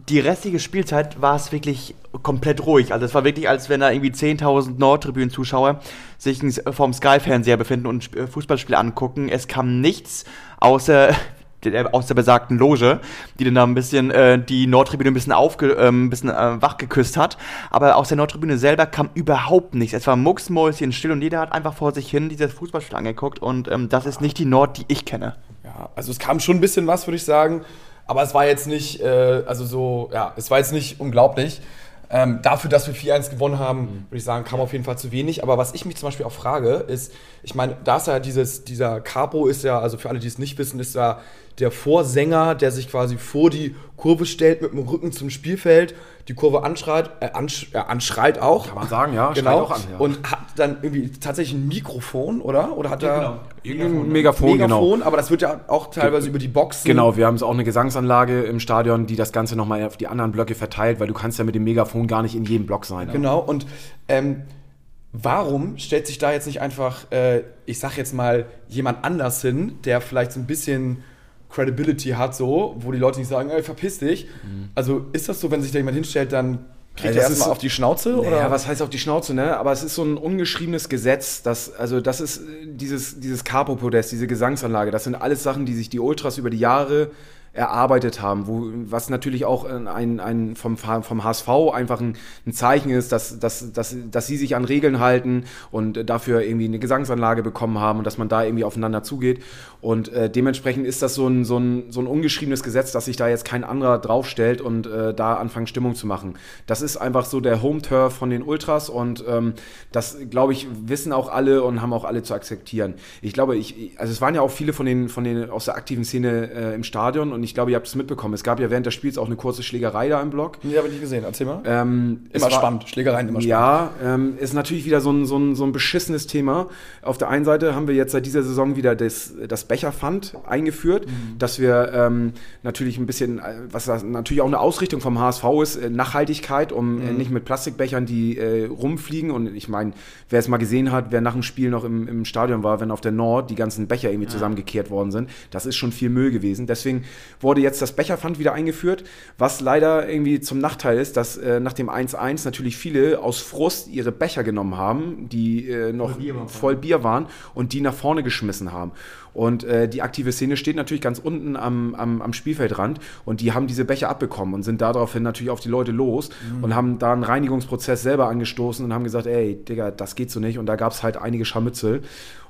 die restliche Spielzeit war es wirklich komplett ruhig. Also es war wirklich, als wenn da irgendwie 10.000 Nordtribünen-Zuschauer sich vom Sky-Fernseher befinden und ein Fußballspiel angucken. Es kam nichts außer aus der besagten Loge, die dann da ein bisschen äh, die Nordtribüne ein bisschen, aufge, äh, ein bisschen äh, wach geküsst hat. Aber aus der Nordtribüne selber kam überhaupt nichts. Es war mucksmäuschen still und jeder hat einfach vor sich hin dieses Fußballspiel angeguckt und ähm, das ist nicht die Nord, die ich kenne. Ja, also es kam schon ein bisschen was, würde ich sagen. Aber es war jetzt nicht, äh, also so, ja, es war jetzt nicht unglaublich. Ähm, dafür, dass wir 4-1 gewonnen haben, mhm. würde ich sagen, kam auf jeden Fall zu wenig. Aber was ich mich zum Beispiel auch frage, ist, ich meine, da ist ja dieses, dieser Capo ist ja, also für alle, die es nicht wissen, ist ja der Vorsänger, der sich quasi vor die Kurve stellt mit dem Rücken zum Spielfeld, die Kurve anschreit, äh, ansch äh, anschreit auch. Kann man sagen, ja, genau. auch an. Ja. Und hat dann irgendwie tatsächlich ein Mikrofon, oder? Oder hat ja, er genau. Irgendein Megafon, Megafon, genau. aber das wird ja auch teilweise Ge über die Boxen. Genau, wir haben auch eine Gesangsanlage im Stadion, die das Ganze nochmal auf die anderen Blöcke verteilt, weil du kannst ja mit dem Megafon gar nicht in jedem Block sein. Genau, und ähm, warum stellt sich da jetzt nicht einfach, äh, ich sag jetzt mal, jemand anders hin, der vielleicht so ein bisschen Credibility hat, so, wo die Leute nicht sagen, ey, verpiss dich. Mhm. Also ist das so, wenn sich da jemand hinstellt, dann kriegt also er erstmal auf die Schnauze? Naja, oder? was heißt auf die Schnauze, ne? Aber es ist so ein ungeschriebenes Gesetz, dass, also das ist dieses, dieses Capo-Podest, diese Gesangsanlage, das sind alles Sachen, die sich die Ultras über die Jahre erarbeitet haben, wo, was natürlich auch ein, ein vom, vom HSV einfach ein, ein Zeichen ist, dass, dass, dass, dass sie sich an Regeln halten und dafür irgendwie eine Gesangsanlage bekommen haben und dass man da irgendwie aufeinander zugeht. Und äh, dementsprechend ist das so ein, so, ein, so ein ungeschriebenes Gesetz, dass sich da jetzt kein anderer draufstellt und äh, da anfangen, Stimmung zu machen. Das ist einfach so der Home-Turf von den Ultras und ähm, das, glaube ich, wissen auch alle und haben auch alle zu akzeptieren. Ich glaube, ich, also es waren ja auch viele von den, von den aus der aktiven Szene äh, im Stadion und ich glaube, ihr habt es mitbekommen. Es gab ja während des Spiels auch eine kurze Schlägerei da im Block. Nee, habe ich nicht gesehen. Erzähl mal. Ähm, immer spannend. Schlägereien immer spannend. Ja, ähm, ist natürlich wieder so ein, so, ein, so ein beschissenes Thema. Auf der einen Seite haben wir jetzt seit dieser Saison wieder das, das Becherpfand eingeführt, mhm. dass wir ähm, natürlich ein bisschen, äh, was natürlich auch eine Ausrichtung vom HSV ist, äh, Nachhaltigkeit, um äh, mhm. nicht mit Plastikbechern, die äh, rumfliegen. Und ich meine, wer es mal gesehen hat, wer nach dem Spiel noch im, im Stadion war, wenn auf der Nord die ganzen Becher irgendwie ja. zusammengekehrt worden sind, das ist schon viel Müll gewesen. Deswegen wurde jetzt das Becherpfand wieder eingeführt, was leider irgendwie zum Nachteil ist, dass äh, nach dem 1-1 natürlich viele aus Frust ihre Becher genommen haben, die äh, noch voll Bier, voll Bier waren und die nach vorne geschmissen haben. Und äh, die aktive Szene steht natürlich ganz unten am, am, am, Spielfeldrand und die haben diese Becher abbekommen und sind daraufhin natürlich auf die Leute los mhm. und haben da einen Reinigungsprozess selber angestoßen und haben gesagt, ey, Digga, das geht so nicht. Und da gab es halt einige Scharmützel.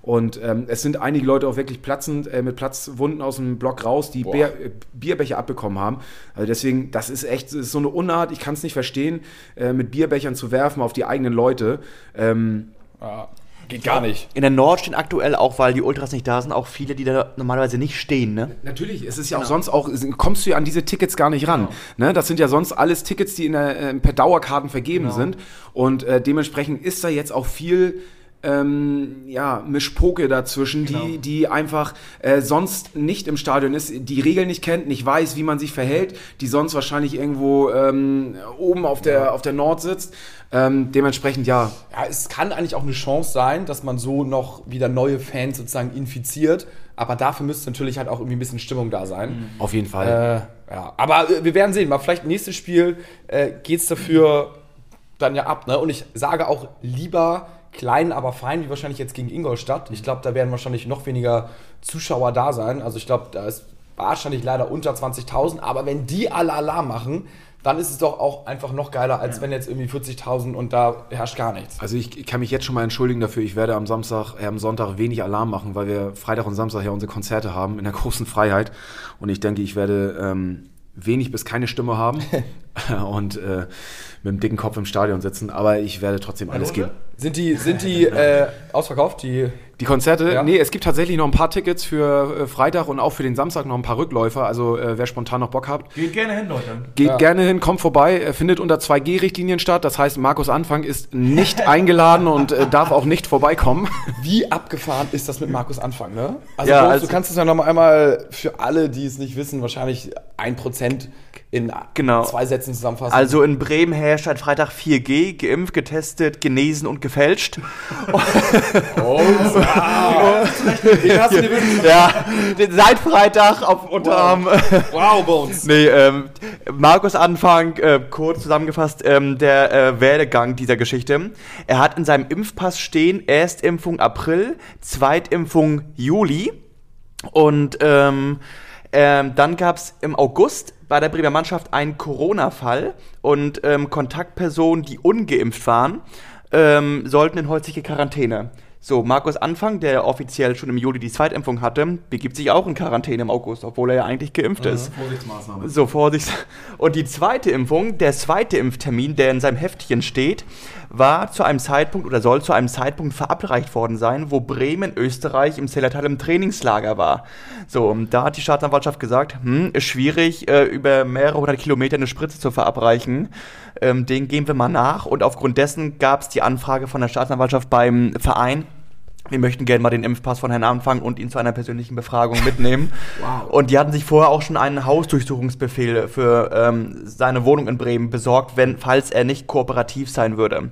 Und ähm, es sind einige Leute auch wirklich platzend, äh, mit Platzwunden aus dem Block raus, die Bier, äh, Bierbecher abbekommen haben. Also deswegen, das ist echt das ist so eine Unart, ich kann es nicht verstehen, äh, mit Bierbechern zu werfen auf die eigenen Leute. Ähm, ja. Geht gar nicht. In der Nord stehen aktuell auch, weil die Ultras nicht da sind, auch viele, die da normalerweise nicht stehen, ne? Natürlich, es ist ja auch genau. sonst auch, kommst du ja an diese Tickets gar nicht ran. Genau. Ne? Das sind ja sonst alles Tickets, die in der, äh, per Dauerkarten vergeben genau. sind. Und äh, dementsprechend ist da jetzt auch viel ähm, ja, Mischpoke dazwischen, genau. die, die einfach äh, sonst nicht im Stadion ist, die Regeln nicht kennt, nicht weiß, wie man sich verhält, die sonst wahrscheinlich irgendwo ähm, oben auf der, ja. auf der Nord sitzt. Ähm, dementsprechend ja. Ja, es kann eigentlich auch eine Chance sein, dass man so noch wieder neue Fans sozusagen infiziert. Aber dafür müsste natürlich halt auch irgendwie ein bisschen Stimmung da sein. Mhm. Auf jeden Fall. Äh, ja. Aber äh, wir werden sehen. Mal vielleicht nächstes Spiel äh, geht es dafür dann ja ab. Ne? Und ich sage auch lieber klein, aber fein, wie wahrscheinlich jetzt gegen Ingolstadt. Ich glaube, da werden wahrscheinlich noch weniger Zuschauer da sein. Also ich glaube, da ist wahrscheinlich leider unter 20.000. Aber wenn die alle Alarm machen, dann ist es doch auch einfach noch geiler, als ja. wenn jetzt irgendwie 40.000 und da herrscht gar nichts. Also ich kann mich jetzt schon mal entschuldigen dafür, ich werde am Samstag, äh, am Sonntag wenig Alarm machen, weil wir Freitag und Samstag ja unsere Konzerte haben in der großen Freiheit und ich denke, ich werde ähm, wenig bis keine Stimme haben und äh, mit dem dicken Kopf im Stadion sitzen, aber ich werde trotzdem alles geben. Sind die, sind die äh, ausverkauft, die die Konzerte? Ja. Nee, es gibt tatsächlich noch ein paar Tickets für äh, Freitag und auch für den Samstag noch ein paar Rückläufer. Also äh, wer spontan noch Bock hat. Geht gerne hin, Leute. Geht ja. gerne hin, kommt vorbei. Er findet unter 2G-Richtlinien statt. Das heißt, Markus Anfang ist nicht eingeladen und äh, darf auch nicht vorbeikommen. Wie abgefahren ist das mit Markus Anfang, ne? Also, ja, also du kannst es ja noch einmal für alle, die es nicht wissen, wahrscheinlich ein Prozent in genau. zwei Sätzen zusammenfassen. Also in Bremen herrscht seit Freitag 4G, geimpft, getestet, genesen und gefälscht. oh, wow. ja, seit Freitag auf Unterarm. Wow, wow Bones. nee, ähm, Markus Anfang, äh, kurz zusammengefasst, ähm, der äh, Werdegang dieser Geschichte. Er hat in seinem Impfpass stehen, Erstimpfung April, Zweitimpfung Juli und ähm, ähm, dann gab es im August bei der Bremer Mannschaft einen Corona-Fall und ähm, Kontaktpersonen, die ungeimpft waren, ähm, sollten in häusliche Quarantäne. So, Markus Anfang, der offiziell schon im Juli die Zweitimpfung hatte, begibt sich auch in Quarantäne im August, obwohl er ja eigentlich geimpft mhm, ist. Vorsichtsmaßnahme. So, Vorsichts. Und die zweite Impfung, der zweite Impftermin, der in seinem Heftchen steht, war zu einem Zeitpunkt oder soll zu einem Zeitpunkt verabreicht worden sein, wo Bremen, Österreich im Zellertal im Trainingslager war. So, und da hat die Staatsanwaltschaft gesagt, hm, ist schwierig, äh, über mehrere hundert Kilometer eine Spritze zu verabreichen. Ähm, den gehen wir mal nach. Und aufgrund dessen gab es die Anfrage von der Staatsanwaltschaft beim Verein, wir möchten gerne mal den Impfpass von Herrn Anfang und ihn zu einer persönlichen Befragung mitnehmen. wow. Und die hatten sich vorher auch schon einen Hausdurchsuchungsbefehl für ähm, seine Wohnung in Bremen besorgt, wenn, falls er nicht kooperativ sein würde.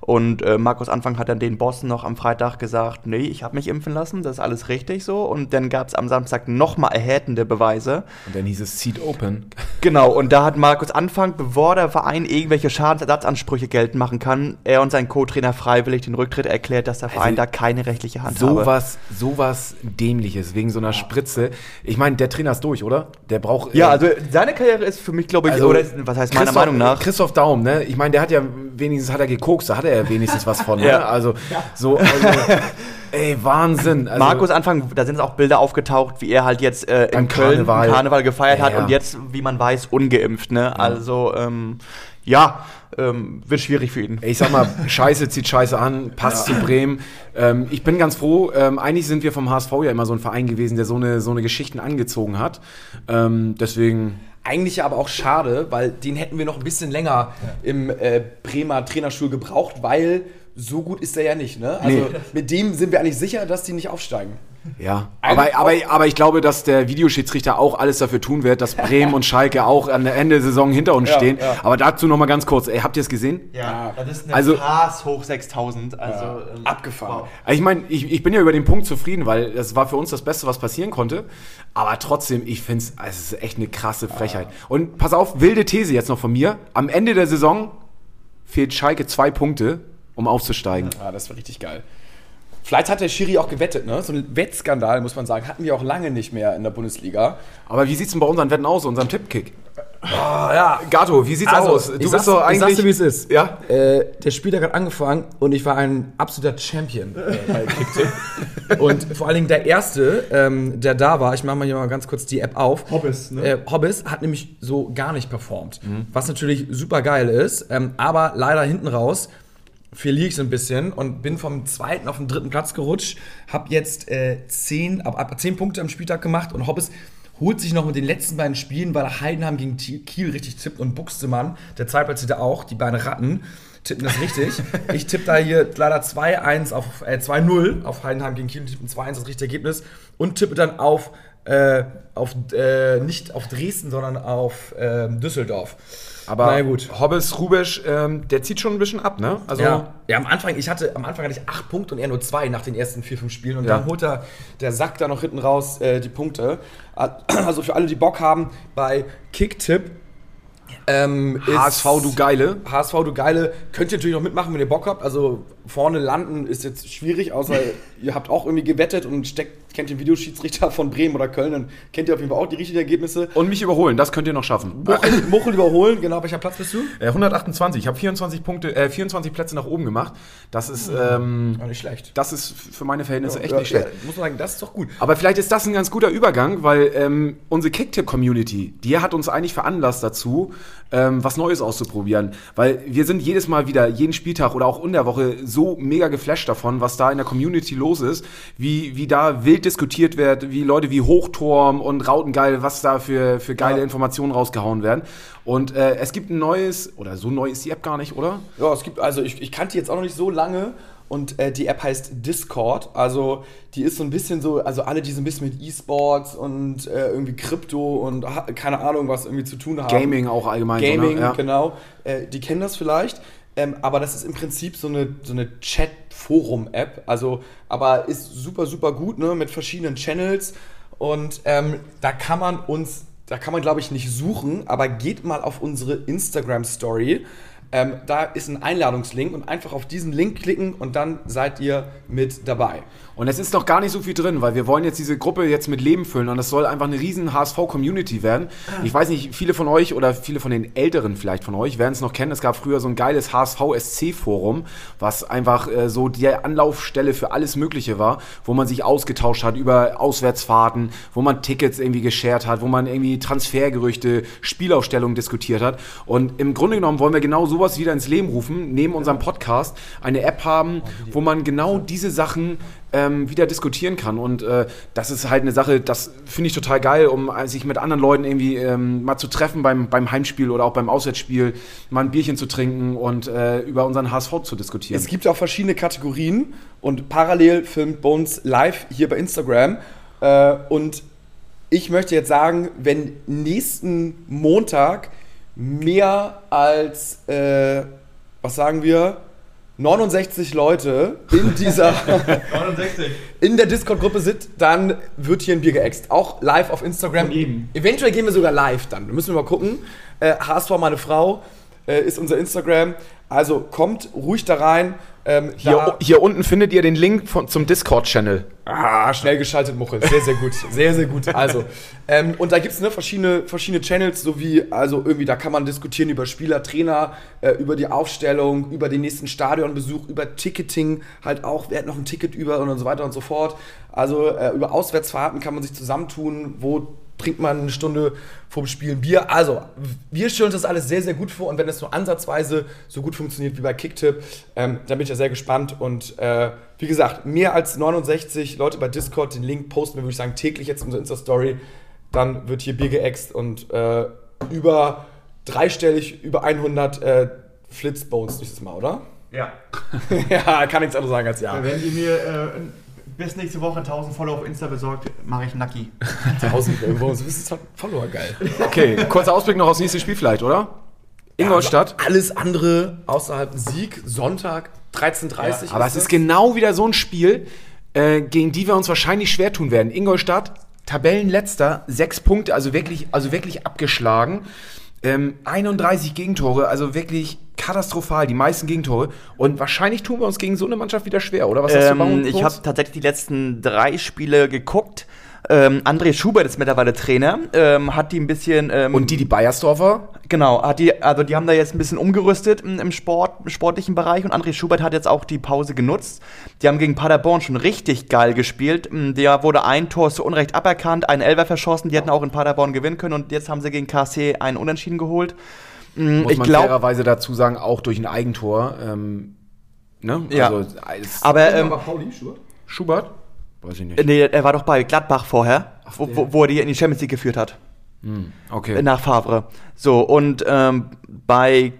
Und äh, Markus Anfang hat dann den Bossen noch am Freitag gesagt, nee, ich habe mich impfen lassen, das ist alles richtig so. Und dann gab es am Samstag nochmal erhärtende Beweise. Und dann hieß es Seat Open. Genau, und da hat Markus Anfang, bevor der Verein irgendwelche Schadensersatzansprüche geltend machen kann, er und sein Co-Trainer freiwillig den Rücktritt erklärt, dass der Verein also, da keine rechtliche Hand hat. Sowas, sowas Dämliches, wegen so einer Spritze. Ich meine, der Trainer ist durch, oder? Der braucht. Ja, äh, also seine Karriere ist für mich, glaube ich, also, oder was heißt meiner Meinung nach? Christoph Daum, ne? Ich meine, der hat ja wenigstens hat er gekokst, da hat er er wenigstens was von. Ne? ja. Also so, also, ey, Wahnsinn. Also, Markus Anfang, da sind auch Bilder aufgetaucht, wie er halt jetzt äh, in Köln Karneval, Karneval gefeiert ja, hat und jetzt, wie man weiß, ungeimpft. Ne? Also, ähm, ja, ähm, wird schwierig für ihn. Ich sag mal, Scheiße zieht Scheiße an, passt ja. zu Bremen. Ähm, ich bin ganz froh. Ähm, eigentlich sind wir vom HSV ja immer so ein Verein gewesen, der so eine, so eine Geschichten angezogen hat. Ähm, deswegen. Eigentlich aber auch schade, weil den hätten wir noch ein bisschen länger ja. im äh, Bremer Trainerstuhl gebraucht, weil so gut ist er ja nicht, ne? Also Nee. mit dem sind wir eigentlich sicher, dass die nicht aufsteigen. Ja, aber, aber, aber ich glaube, dass der Videoschiedsrichter auch alles dafür tun wird, dass Bremen und Schalke auch an der Ende der Saison hinter uns Ja, stehen. ja. Aber dazu noch mal ganz kurz. Ey, habt ihr es gesehen? Ja, das ist eine Also- Pass hoch 6000. Also, ähm, Abgefahren. wow. Also Ich meine, ich, ich bin ja über den Punkt zufrieden, weil das war für uns das Beste, was passieren konnte. Aber trotzdem, ich finde es, es ist echt eine krasse Frechheit. Und pass auf, wilde These jetzt noch von mir. Am Ende der Saison fehlt Schalke zwei Punkte, um aufzusteigen. Ja, das war richtig geil. Vielleicht hat der Schiri auch gewettet, ne? So ein Wettskandal, muss man sagen, hatten wir auch lange nicht mehr in der Bundesliga. Aber wie sieht's denn bei unseren Wetten aus, unserem Tippkick? Ah, ja. Gato, wie sieht's aus? ich sag's, ich sag's dir, wie es ist. Ja? Äh, der Spieltag hat angefangen und ich war ein absoluter Champion äh, bei Kicktipp. und vor allen Dingen der Erste, ähm, der da war, ich mache mal hier mal ganz kurz die App auf. Hobbes, ne? Äh, Hobbes hat nämlich so gar nicht performt. Was natürlich super geil ist, ähm, aber leider hinten raus verliere ich so ein bisschen und bin vom zweiten auf den dritten Platz gerutscht. Hab jetzt äh, zehn, ab, ab zehn Punkte am Spieltag gemacht und Hobbes holt sich noch mit den letzten beiden Spielen, weil Heidenheim gegen Kiel richtig tippt und Buxtemann, der Zweitplatzierte auch, die beiden Ratten, tippen das richtig. ich tippe da hier leider 2-1 auf, äh, 2-0 auf Heidenheim gegen Kiel, tippen 2-1 das richtige Ergebnis und tippe dann auf, äh, auf äh, nicht auf Dresden, sondern auf ähm, Düsseldorf. Aber Na gut. Hobbes, Rubesch, ähm, der zieht schon ein bisschen ab, ne? Also, Ja, ja, am Anfang, ich hatte, am Anfang hatte ich acht Punkte und er nur zwei nach den ersten vier, fünf Spielen. Und Ja. dann holt er Der Sack da noch hinten raus äh, die Punkte. Also für alle, die Bock haben, bei Kicktipp ähm, HSV, du Geile. HSV, du Geile, könnt ihr natürlich noch mitmachen, wenn ihr Bock habt. Also vorne landen ist jetzt schwierig, außer ihr habt auch irgendwie gewettet und steckt, kennt den Videoschiedsrichter von Bremen oder Köln, dann kennt ihr auf jeden Fall auch die richtigen Ergebnisse. Und mich überholen, das könnt ihr noch schaffen. Muchel, Muchel überholen, genau, welcher Platz bist du? Äh, 128, ich habe 24 Punkte, äh, 24 Plätze nach oben gemacht. Das ist, ähm, Ja, nicht schlecht. das ist für meine Verhältnisse echt Ja, nicht schlecht. ja, muss man sagen, das ist doch gut. Aber vielleicht ist das ein ganz guter Übergang, weil ähm, unsere Kicktip-Community, die hat uns eigentlich veranlasst dazu, ähm, was Neues auszuprobieren. Weil wir sind jedes Mal wieder, jeden Spieltag oder auch in der Woche so mega geflasht davon, was da in der Community los ist, wie, wie da wild diskutiert wird, wie Leute wie Hochturm und Rautengeil, was da für, für geile Ja. Informationen rausgehauen werden. Und äh, es gibt ein neues, oder so neu ist die App gar nicht, oder? Ja, es gibt, also ich, ich kannte die jetzt auch noch nicht so lange und äh, die App heißt Discord. Also die ist so ein bisschen so, also alle, die so ein bisschen mit E-Sports und äh, irgendwie Krypto und keine Ahnung was irgendwie zu tun haben. Gaming auch allgemein. so, ne? Gaming, Ja. genau. Äh, die kennen das vielleicht. Ähm, aber das ist im Prinzip so eine, so eine Chat-Forum-App. Also, aber ist super, super gut, ne? Mit verschiedenen Channels. Und ähm, da kann man uns, da kann man, glaube ich, nicht suchen, aber geht mal auf unsere Instagram-Story. Ähm, da ist ein Einladungslink und einfach auf diesen Link klicken und dann seid ihr mit dabei. Und es ist noch gar nicht so viel drin, weil wir wollen jetzt diese Gruppe jetzt mit Leben füllen und es soll einfach eine riesen HSV-Community werden. Ich weiß nicht, viele von euch oder viele von den Älteren vielleicht von euch werden es noch kennen. Es gab früher so ein geiles HSV-SC-Forum, was einfach äh, so die Anlaufstelle für alles Mögliche war, wo man sich ausgetauscht hat über Auswärtsfahrten, wo man Tickets irgendwie geshared hat, wo man irgendwie Transfergerüchte, Spielaufstellungen diskutiert hat. Und im Grunde genommen wollen wir genau sowas wieder ins Leben rufen, neben unserem Podcast eine App haben, wo man genau diese Sachen ähm, wieder diskutieren kann. Und äh, das ist halt eine Sache, das finde ich total geil, um äh, sich mit anderen Leuten irgendwie ähm, mal zu treffen beim, beim Heimspiel oder auch beim Auswärtsspiel, mal ein Bierchen zu trinken und äh, über unseren HSV zu diskutieren. Es gibt auch verschiedene Kategorien und parallel filmt Bones live hier bei Instagram. Äh, und ich möchte jetzt sagen, wenn nächsten Montag mehr als, äh, was sagen wir, 69 Leute in dieser 69. in der Discord-Gruppe sind, dann wird hier ein Bier geäxt. Auch live auf Instagram. Eventuell gehen wir sogar live dann. Da müssen wir mal gucken. Äh, HSV meine Frau äh, ist unser Instagram. Also kommt ruhig da rein. Ähm, hier, da, hier unten findet ihr den Link von, zum Discord-Channel. ah, schnell geschaltet, Muchel. Sehr, sehr gut. Sehr, sehr gut. Also, ähm, und da gibt es ne, verschiedene, verschiedene Channels, sowie, also irgendwie, da kann man diskutieren über Spieler, Trainer, äh, über die Aufstellung, über den nächsten Stadionbesuch, über Ticketing, halt auch, wer hat noch ein Ticket über und so weiter und so fort. Also äh, über Auswärtsfahrten kann man sich zusammentun, wo trinkt man eine Stunde vorm Spielen Bier. Also, wir stellen uns das alles sehr, sehr gut vor und wenn es nur ansatzweise so gut funktioniert wie bei Kicktip, ähm, dann bin ich ja sehr gespannt und äh, wie gesagt, mehr als 69 Leute bei Discord, den Link posten wir, würde ich sagen, täglich jetzt in unserer Insta-Story. Dann wird hier Bier geäxt und äh, über dreistellig, über 100 äh, Flitzbones dieses Mal, oder? Ja. ja, kann nichts anderes sagen als ja. Wenn die mir äh, bis nächste Woche 1000 Follower auf Insta besorgt, mache ich Nacki. 1000 irgendwo. Das ist Follower geil. Okay, kurzer Ausblick noch aufs nächste Spiel vielleicht, oder? Ingolstadt. Alles andere außerhalb Sieg, Sonntag, 13.30 Aber es ist genau wieder so ein Spiel, äh, gegen die wir uns wahrscheinlich schwer tun werden. Ingolstadt, Tabellenletzter, sechs Punkte, also wirklich, also wirklich abgeschlagen. Ähm, 31 Gegentore, also wirklich katastrophal, die meisten Gegentore. Und wahrscheinlich tun wir uns gegen so eine Mannschaft wieder schwer, oder? Was hast du bei Ähm, uns? ich habe tatsächlich die letzten drei Spiele geguckt. Ähm, André Schubert ist mittlerweile Trainer, ähm, hat die ein bisschen ähm, Und die, die Bayersdorfer? Genau, hat die, also die haben da jetzt ein bisschen umgerüstet im, im Sport, im sportlichen Bereich und André Schubert hat jetzt auch die Pause genutzt. Die haben gegen Paderborn schon richtig geil gespielt. Mm, Der wurde ein Tor zu Unrecht aberkannt, ein Elfer verschossen, die hätten auch in Paderborn gewinnen können und jetzt haben sie gegen KC einen Unentschieden geholt. Mm, Muss Ich man glaube, fairerweise dazu sagen, auch durch ein Eigentor. Ähm, ne? Ja. Also, als aber ähm, Pauli, Schubert? Schubert? Weiß ich nicht. nee, er war doch bei Gladbach vorher, wo, wo, wo er die in die Champions League geführt hat. Okay. Nach Favre. So, und ähm, bei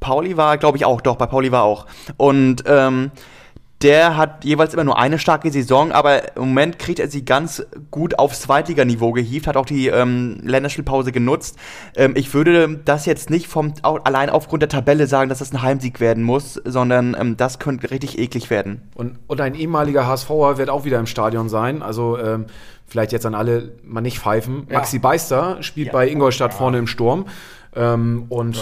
Pauli war, glaube ich, auch, doch, bei Pauli war auch. Und ähm, der hat jeweils immer nur eine starke Saison, aber im Moment kriegt er sie ganz gut aufs Zweitliganiveau gehievt, hat auch die ähm, Länderspielpause genutzt. Ähm, ich würde das jetzt nicht vom, allein aufgrund der Tabelle sagen, dass das ein Heimsieg werden muss, sondern ähm, das könnte richtig eklig werden. Und, und ein ehemaliger HSVer wird auch wieder im Stadion sein. Also ähm, vielleicht jetzt an alle mal nicht pfeifen. Maxi Beister spielt bei Ingolstadt vorne im Sturm. Ähm, und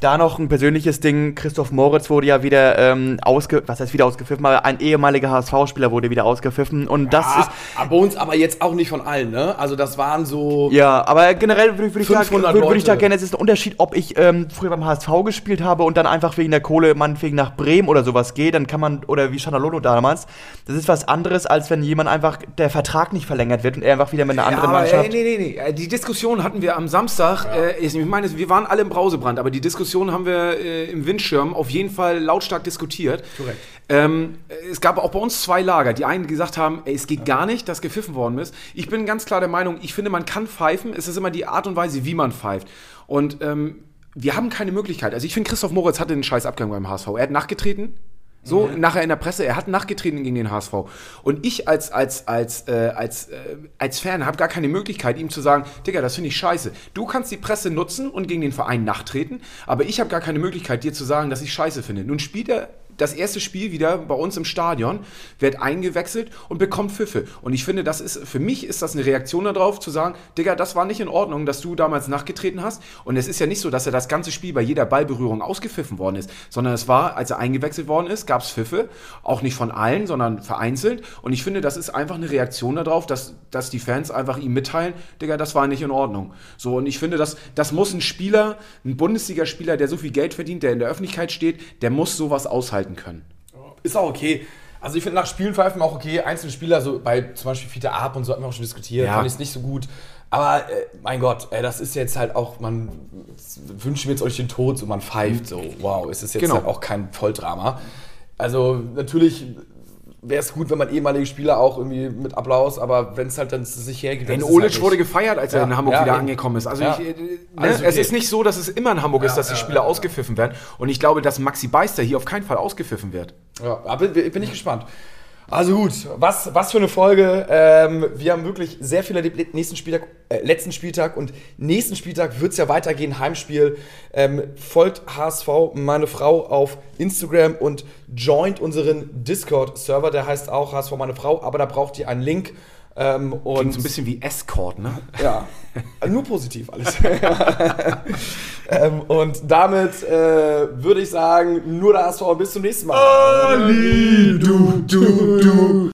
Da noch ein persönliches Ding. Christoph Moritz wurde ja wieder ähm, ausge... Was heißt wieder ausgepfiffen? Aber ein ehemaliger HSV-Spieler wurde wieder ausgepfiffen. Und das ist... Ah, bei uns aber jetzt auch nicht von allen, ne? Also das waren so. Ja, aber generell würde würd ich, da- 500 würd, würd ich da gerne... Es ist ein Unterschied, ob ich ähm, früher beim HSV gespielt habe und dann einfach wegen der Kohle meinetwegen nach Bremen oder sowas gehe. Dann kann man... Oder wie Chanalolo damals. Das ist was anderes, als wenn jemand einfach... Der Vertrag nicht verlängert wird und er einfach wieder mit einer anderen aber, Mannschaft... Nee, nee, nee. Äh, Die Diskussion hatten wir am Samstag. Äh, ich meine, wir waren alle im Brausebrand, aber die Diskussion haben wir äh, im Windschirm auf jeden Fall lautstark diskutiert. Korrekt. Ähm, es gab auch bei uns zwei Lager. Die einen gesagt haben, ey, es geht gar nicht, dass gepfiffen worden ist. Ich bin ganz klar der Meinung, ich finde, man kann pfeifen. Es ist immer die Art und Weise, wie man pfeift. Und ähm, wir haben keine Möglichkeit. Also ich finde, Christoph Moritz hatte einen scheiß Abgang beim HSV. Er hat nachgetreten. So, nachher in der Presse, er hat nachgetreten gegen den HSV. Und ich als, als, als, äh, als, äh, als Fan habe gar keine Möglichkeit, ihm zu sagen, Digga, das finde ich scheiße. Du kannst die Presse nutzen und gegen den Verein nachtreten, aber ich habe gar keine Möglichkeit, dir zu sagen, dass ich scheiße finde. Nun spielt er das erste Spiel wieder bei uns im Stadion, wird eingewechselt und bekommt Pfiffe. Und ich finde, das ist, für mich ist das eine Reaktion darauf, zu sagen, Digga, das war nicht in Ordnung, dass du damals nachgetreten hast. Und es ist ja nicht so, dass er das ganze Spiel bei jeder Ballberührung ausgepfiffen worden ist, sondern es war, als er eingewechselt worden ist, gab es Pfiffe, auch nicht von allen, sondern vereinzelt. Und ich finde, das ist einfach eine Reaktion darauf, dass, dass die Fans einfach ihm mitteilen, Digga, das war nicht in Ordnung. So, und ich finde, das, das muss ein Spieler, ein Bundesligaspieler, der so viel Geld verdient, der in der Öffentlichkeit steht, der muss sowas aushalten können. Ist auch okay. Also ich finde nach Spielen pfeifen auch okay. Einzelne Spieler, so bei zum Beispiel Fiete Ab und so hatten wir auch schon diskutiert, Ja. fand ich es nicht so gut. Aber äh, mein Gott, ey, das ist jetzt halt auch, man wünschen wir jetzt euch den Tod, so man pfeift so. Wow, ist das jetzt Genau. halt auch kein Volldrama. Also natürlich wäre es gut, wenn man ehemalige Spieler auch irgendwie mit Applaus, aber wenn es halt dann sich hergibt. Denn Olic halt wurde gefeiert, als er Ja, in Hamburg ja, wieder eben. angekommen ist. Also Ja. ich, äh, ne, Alles okay. es ist nicht so, dass es immer in Hamburg ist, dass die Spieler ausgepfiffen werden. Und ich glaube, dass Maxi Beister hier auf keinen Fall ausgepfiffen wird. Ja, aber bin, bin ich gespannt. Also gut, was, was für eine Folge. Ähm, wir haben wirklich sehr viele le- nächsten Spieltag, äh, letzten Spieltag und nächsten Spieltag wird es ja weitergehen, Heimspiel. Ähm, folgt HSV, meine Frau, auf Instagram und joint unseren Discord-Server, der heißt auch HSV, meine Frau, aber da braucht ihr einen Link. Ähm, und Klingt so ein bisschen wie Escort, ne? ja, nur positiv alles. ähm, und damit äh, würde ich sagen, nur der HSV, bis zum nächsten Mal. du, du, du.